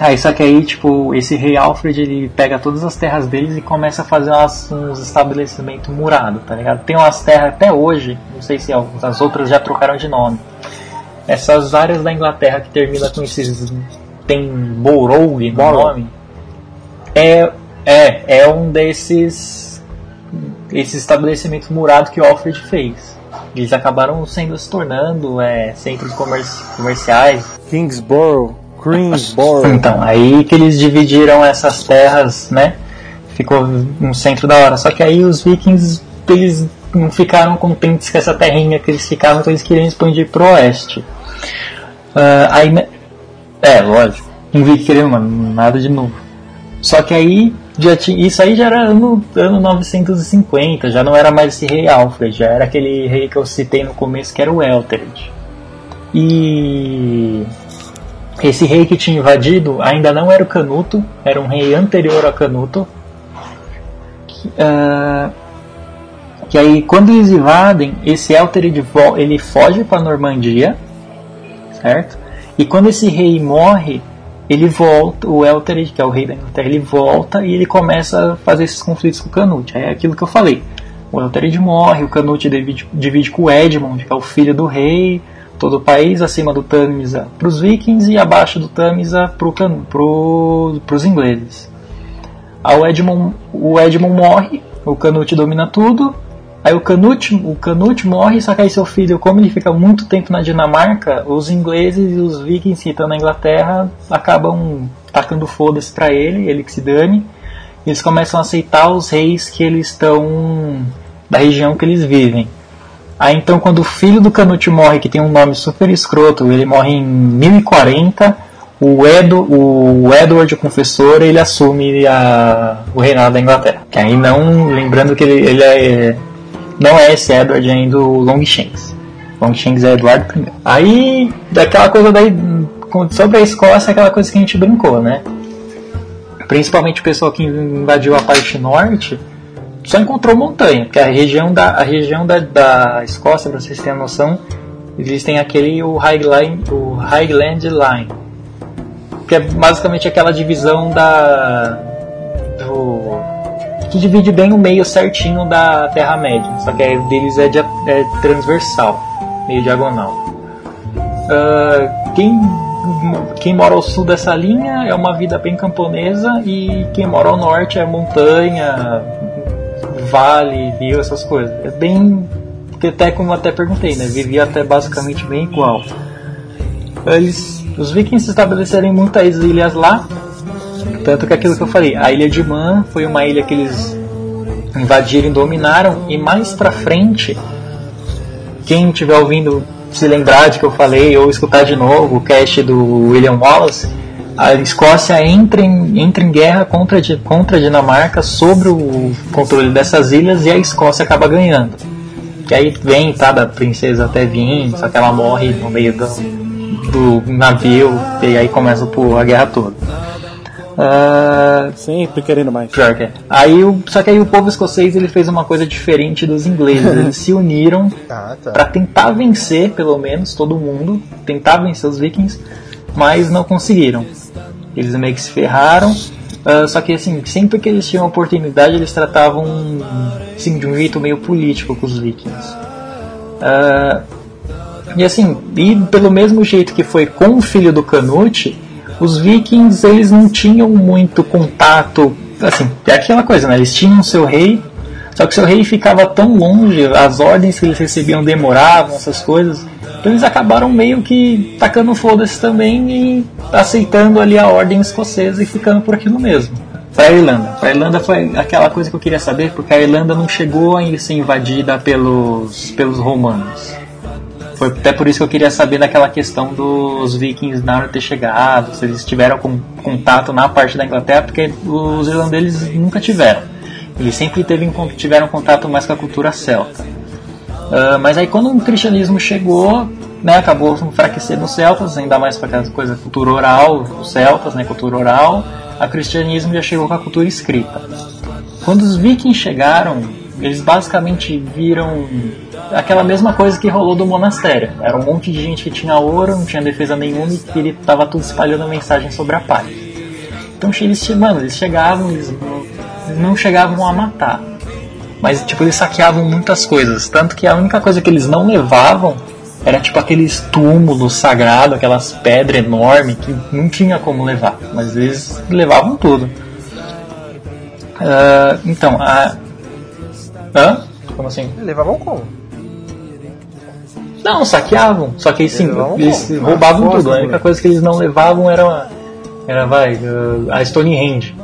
Aí só que aí, tipo, esse rei Alfred, ele pega todas as terras deles e começa a fazer umas, uns estabelecimentos murados, tá ligado? Tem umas terras até hoje, não sei se algumas- as outras já trocaram de nome. Essas áreas da Inglaterra que termina com esses... tem Borough no Borough. nome. É, é, é um desses... esses estabelecimentos murados que o Alfred fez. Eles acabaram sendo se tornando é, centros comerci- comerciais, Kingsborough, Greensboro. então, aí que eles dividiram essas terras, né? Ficou um centro da hora. Só que aí os vikings, eles não ficaram contentes com essa terrinha que eles ficavam, então eles queriam expandir pro oeste. Ah, aí, é, lógico. Um viking querendo mano, nada de novo. Só que aí, já tinha, isso aí já era ano, ano 950, já não era mais esse rei Alfred, já era aquele rei que eu citei no começo, que era o Eltered. E esse rei que tinha invadido ainda não era o Canuto, era um rei anterior a Canuto. Que, ah, que aí, quando eles invadem, esse Elterid vo- ele foge para Normandia, certo? E quando esse rei morre, ele volta, o Elterid, que é o rei da Inglaterra, ele volta e ele começa a fazer esses conflitos com o Canute. É aquilo que eu falei. O Elterid morre, o Canute divide, divide com o Edmund, que é o filho do rei, todo o país acima do Tamisa para os vikings e abaixo do Tamisa para pro, os ingleses. Aí o Edmund, o Edmund morre, o Canute domina tudo. Aí o Canute, o Canute morre, só que aí seu filho, como ele fica muito tempo na Dinamarca, os ingleses e os vikings que estão na Inglaterra acabam tacando foda-se pra ele, ele que se dane. Eles começam a aceitar os reis que eles estão da região que eles vivem. Aí então quando o filho do Canute morre, que tem um nome super escroto, ele morre em 1040, o, Edo, o Edward, o confessor, ele assume a, o reinado da Inglaterra. Que aí não, lembrando que ele, ele é, não é esse Edward ainda o Longshanks. Longshanks é Eduardo I. Aí, daquela coisa daí, sobre a Escócia, aquela coisa que a gente brincou, né? Principalmente o pessoal que invadiu a parte norte, só encontrou montanha, porque a região da, a região da, da Escócia, para vocês terem noção, existem aquele o Highline, o Highland Line, que é basicamente aquela divisão da do, que divide bem o meio certinho da Terra Média, só que a deles é, de, é transversal, meio diagonal. Uh, quem quem mora ao sul dessa linha é uma vida bem camponesa e quem mora ao norte é montanha, vale, rio, essas coisas. É bem. Porque até como até perguntei, né? Vivia até basicamente bem igual. Eles, os vikings estabeleceram muitas ilhas lá. Tanto que aquilo que eu falei, a ilha de Man foi uma ilha que eles invadiram e dominaram. E mais pra frente, quem estiver ouvindo se lembrar de que eu falei ou escutar de novo o cast do William Wallace, a Escócia entra em, entra em guerra contra, contra a Dinamarca sobre o controle dessas ilhas e a Escócia acaba ganhando. Que aí vem, tá, da princesa até vir, só que ela morre no meio do, do navio e aí começa pô, a guerra toda. Uh, Sempre querendo mais. Pior que é. Aí, o, só que aí o povo escocês ele fez uma coisa diferente dos ingleses. Eles se uniram ah, tá. para tentar vencer, pelo menos, todo mundo, tentar vencer os vikings, mas não conseguiram. Eles meio que se ferraram. Uh, só que assim, sempre que eles tinham oportunidade, eles tratavam assim, de um jeito meio político com os vikings. Uh, e assim, e pelo mesmo jeito que foi com o filho do Canute, os vikings eles não tinham muito contato. Assim, é aquela coisa, né? Eles tinham seu rei, só que seu rei ficava tão longe, as ordens que eles recebiam demoravam, essas coisas. Então eles acabaram meio que tacando foda-se também e aceitando ali a ordem escocesa e ficando por aquilo mesmo. Para a Irlanda. Para a Irlanda foi aquela coisa que eu queria saber, porque a Irlanda não chegou a ser invadida pelos, pelos romanos. Foi até por isso que eu queria saber daquela questão dos vikings na hora de ter chegado, se eles tiveram contato na parte da Inglaterra, porque os irlandeses nunca tiveram. Eles sempre tiveram contato mais com a cultura celta. Uh, mas aí quando o cristianismo chegou, né, acabou enfraquecendo os celtas, ainda mais para aquela coisa cultura oral, os celtas, né, cultura oral, a cristianismo já chegou com a cultura escrita. Quando os vikings chegaram, eles basicamente viram aquela mesma coisa que rolou do monastério. Era um monte de gente que tinha ouro, não tinha defesa nenhuma e que ele estava tudo espalhando mensagem sobre a paz. Então eles, mano, eles chegavam, eles não chegavam a matar, mas, tipo, eles saqueavam muitas coisas. Tanto que a única coisa que eles não levavam era, tipo, aqueles túmulos sagrados, aquelas pedras enormes que não tinha como levar. Mas eles levavam tudo. Uh, então, a. Hã? Como assim? Levavam como? Não, saqueavam. Só que sim, eles, eles roubavam tudo. A única coisa que eles não levavam era. Era, vai, uh, a Stonehenge.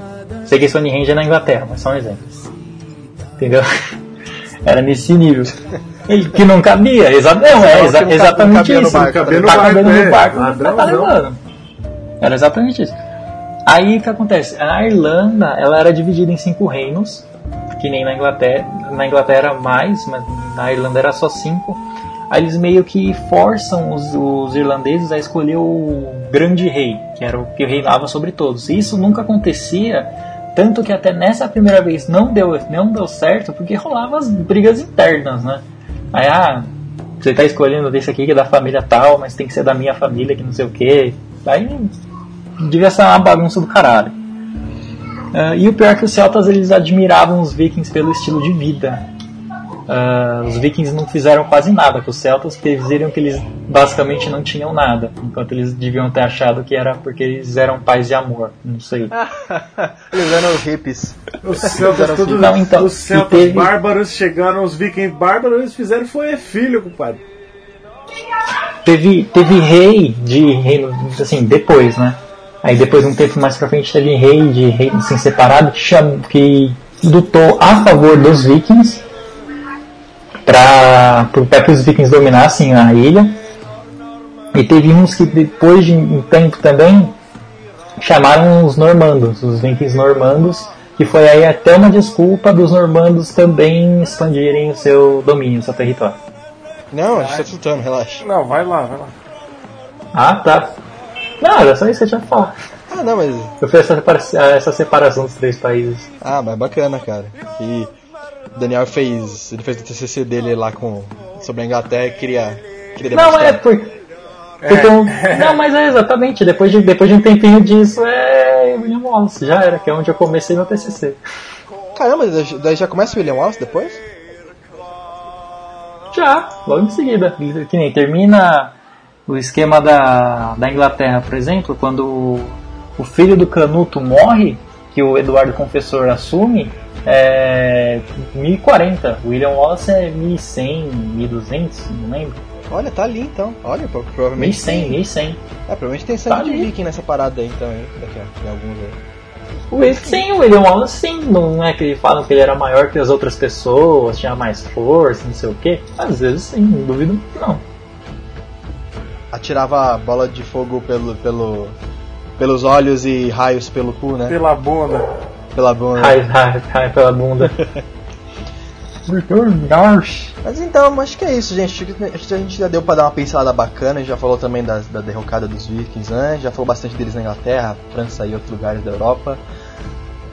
Sei que Stonehenge é na Inglaterra, mas só um exemplo. Entendeu? Era nesse nível. Ele, que não cabia. Exa não, é exa exatamente isso. Barco, tá cabendo no barco, tá, tá levando. Era exatamente isso. Aí o que acontece? A Irlanda ela era dividida em cinco reinos, que nem na Inglaterra. Na Inglaterra mais, mas na Irlanda era só cinco. Aí eles meio que forçam os, os, irlandeses a escolher o grande rei, que era o que reinava sobre todos. E isso nunca acontecia tanto que até nessa primeira vez não deu, não deu certo porque rolava as brigas internas, né? Aí, ah, você tá escolhendo desse aqui que é da família tal, mas tem que ser da minha família que não sei o que. Aí devia ser uma bagunça do caralho. Uh, e o pior é que os celtas eles admiravam os vikings pelo estilo de vida. Uh, os vikings não fizeram quase nada com os celtas, porque eles viram que eles basicamente não tinham nada, enquanto eles deviam ter achado que era porque eles eram pais de amor, não sei. eles eram os hippies. Os celtas, todos, não, então, os celtas teve... bárbaros chegaram, os vikings bárbaros, eles fizeram foi filho, compadre. Teve, teve rei de reino, assim, depois, né? Aí depois, um tempo mais pra frente, teve rei de reino assim, separado que, cham... que lutou a favor dos vikings para que os vikings dominassem a ilha. E teve uns que depois de um tempo também chamaram os normandos, os vikings normandos, que foi aí até uma desculpa dos normandos também expandirem o seu domínio, o seu território. Não, a gente tá chutando, relaxa. Não, vai lá, vai lá. Ah, tá. Não, era só isso que eu tinha que falar. Ah, não, mas. Eu fiz essa, separa- essa separação dos três países. Ah, mas bacana, cara. E o Daniel fez. Ele fez o TCC dele lá com. sobre a Inglaterra e queria. queria Não, é por. porque um- Não, mas é exatamente. Depois de, depois de um tempinho disso é William Wallace, já era, que é onde eu comecei meu TCC. Caramba, daí daí já começa o William Wallace depois? Já, logo em seguida. Que nem termina o esquema da, da Inglaterra, por exemplo, quando o filho do Canuto morre, que o Eduardo Confessor assume, é 1040. O William Wallace é 1100, 1200, não lembro. Olha, tá ali então. Olha, pro- provavelmente. 1100, tem- 1100. É, provavelmente tem sangue Tá de ali. viking nessa parada aí então, hein? Daqui a alguns aí. O Will- Sim, o William Wallace sim, não é que falam que ele era maior que as outras pessoas, tinha mais força, não sei o que. Às vezes sim, não duvido não. Atirava bola de fogo pelo, pelo, pelos olhos e raios pelo cu, né? Pela bunda. Pela bunda. Ai, ai, ai, pela bunda. Mas então, acho que é isso, gente. Acho que a gente já deu pra dar uma pincelada bacana. Já falou também das- da derrocada dos vikings, né? Já falou bastante deles na Inglaterra, França e outros lugares da Europa.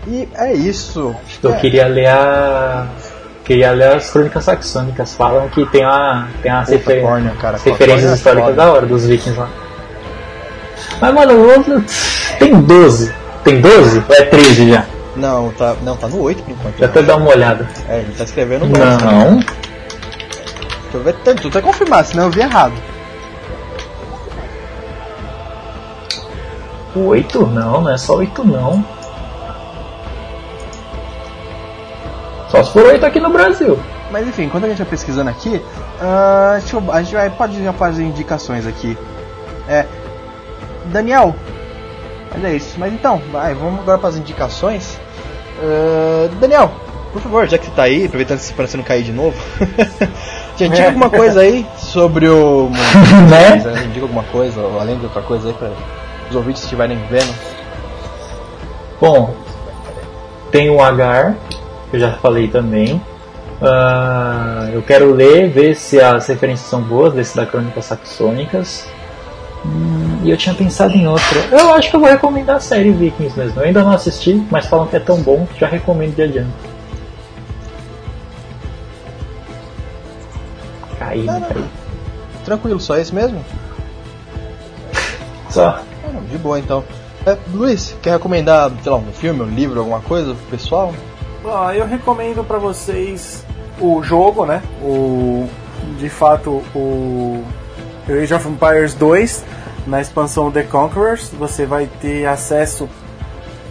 E é isso. Eu É, queria ler a. Queria ler as crônicas saxônicas. Falam que tem uma. Tem Puta, refer- Córnea, cara, referências Córnea é históricas foda. da hora dos vikings lá. Mas mano, o outro. Tem 12. Tem 12? Ou é 13 já? Não, tá, não, tá no 8 por enquanto. Já até dar uma olhada. É, ele tá escrevendo né? Não. Deixa eu ver tanto, tu vai confirmar, senão eu vi errado. 8? Não, não é só 8 não. Só se for 8 aqui no Brasil. Mas enfim, enquanto a gente vai pesquisando aqui, deixa eu- a gente vai, pode já fazer indicações aqui. É. Daniel. Mas é isso. Mas então, vai, vamos agora para as indicações. Ah, Daniel, por favor, já que você tá aí, aproveitando se para você não cair de novo. já diga alguma coisa aí sobre o. Né? Diga alguma coisa, ou além de outra coisa aí para os ouvintes estiverem vendo. Bom, tem o Agar, que eu já falei também. Ah, eu quero ler, ver se as referências são boas, desse da Crônicas Saxônicas. Hum, e eu tinha pensado em outra. Eu acho que eu vou recomendar a série Vikings mesmo. Eu ainda não assisti, mas falam que é tão bom que já recomendo de adiante. Caí, né? Caí. Tranquilo, só esse mesmo? Só. Ah, não, de boa então. É, Luiz, quer recomendar, sei lá, um filme, um livro, alguma coisa pro pessoal? Ó, eu recomendo pra vocês o jogo, né? O de fato o Age of Empires 2 na expansão The Conquerors, você vai ter acesso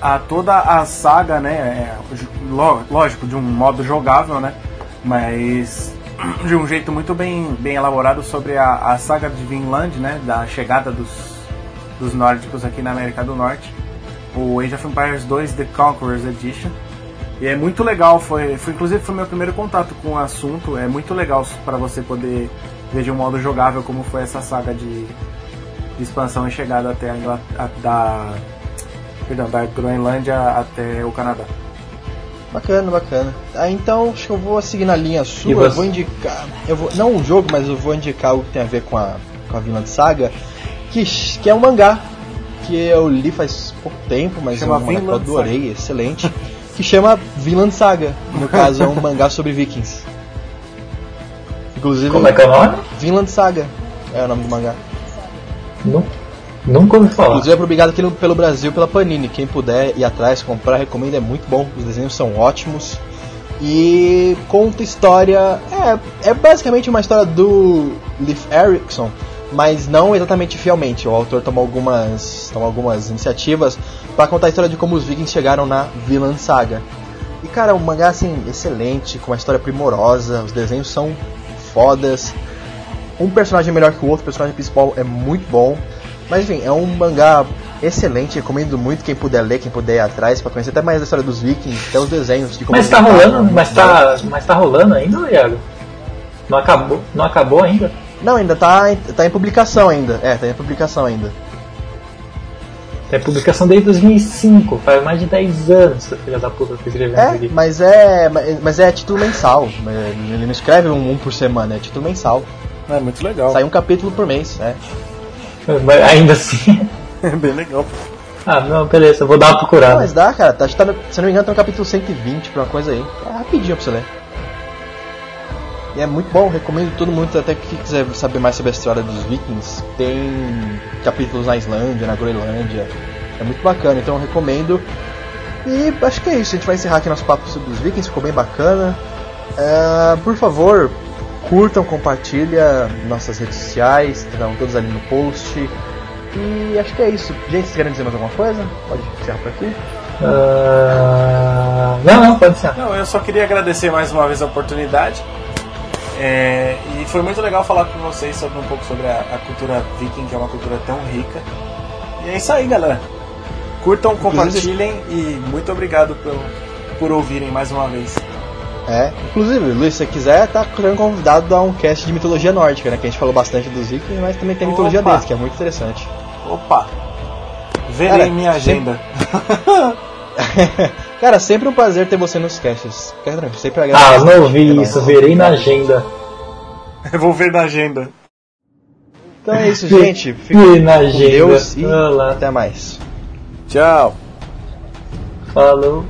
a toda a saga, né? É, Lógico, de um modo jogável, né? Mas de um jeito muito bem, bem elaborado sobre a, a saga de Vinland, né? Da chegada dos, dos nórdicos aqui na América do Norte. O Age of Empires 2 The Conquerors Edition. E é muito legal, foi, foi inclusive foi meu primeiro contato com o assunto. É muito legal para você poder de um modo jogável como foi essa saga de, de expansão e chegada até a, a- da perdão, da Groenlândia até o Canadá. Bacana, bacana. Ah, então acho que eu vou seguir na linha sua. E Eu você? vou indicar. Eu vou, não um jogo, mas eu vou indicar algo que tem a ver com a, com a Vinland Saga. Que, que é um mangá. Que eu li faz pouco tempo, mas Chama é um mangá que eu adorei, excelente. Que chama Vinland Saga. No caso, é um mangá sobre vikings. Inclusive. Como é que é o nome? Vinland Saga é o nome do mangá. Nu- Nunca ouvi falar. Inclusive é publicado aqui no- pelo Brasil pela Panini. Quem puder ir atrás, comprar, recomendo, é muito bom. Os desenhos são ótimos. E conta história. É, é basicamente uma história do Leif Erikson, mas não exatamente fielmente. O autor tomou algumas, tomou algumas iniciativas para contar a história de como os vikings chegaram na Vinland Saga. E cara, é um mangá assim excelente, com uma história primorosa, os desenhos são fodas. Um personagem é melhor que o outro, o personagem principal é muito bom. Mas enfim, é um mangá excelente, recomendo muito quem puder ler, quem puder ir atrás, pra conhecer até mais a história dos vikings, até os desenhos de como Mas tá rolando, mas tá, mas tá rolando ainda, Iago? Não acabou, não acabou ainda? Não, ainda tá, tá em publicação ainda. É, tá em publicação ainda. Tem publicação desde 2005, faz mais de 10 anos que filha da puta tá escrevendo isso É, aqui. mas é, mas é título mensal. Ele não escreve um, um por semana, é título mensal. É muito legal. Sai um capítulo por mês, é. Mas ainda assim. É bem legal. ah, não, beleza, eu vou dar uma Não, procurada. mas dá, cara. Tá, tá se eu não me engano, tá no capítulo 120 pra uma coisa aí. É rapidinho pra você ler. E é muito bom, recomendo todo mundo, até que quiser saber mais sobre a história dos vikings. Tem capítulos na Islândia, na Groenlândia. É muito bacana, então eu recomendo. E acho que é isso, a gente vai encerrar aqui nosso papo sobre os vikings, ficou bem bacana. Ah, por favor, curtam, compartilha nossas redes sociais, estão todos ali no post. E acho que é isso. Gente, vocês querem dizer mais alguma coisa? Pode encerrar por aqui. Ah, não, não, pode ser. Não, eu só queria agradecer mais uma vez a oportunidade. É, e foi muito legal falar com vocês sobre um pouco sobre a, a cultura viking, que é uma cultura tão rica. E é isso aí, galera. Curtam, compartilhem e muito obrigado por, por ouvirem mais uma vez. É, inclusive, Luiz, se você quiser, tá sendo convidado a um cast de mitologia nórdica, né? Que a gente falou bastante dos vikings, mas também tem mitologia Opa. deles, que é muito interessante. Opa! Verei Cara, minha agenda. Cara, sempre um prazer ter você nos casts. Sempre Ah, agradeço. não É ouvi nóis. isso, verei na agenda. Eu vou ver na agenda. Então é isso, gente. Vi Fiquem na com agenda. Deus e Olá. até mais. Tchau! Falou.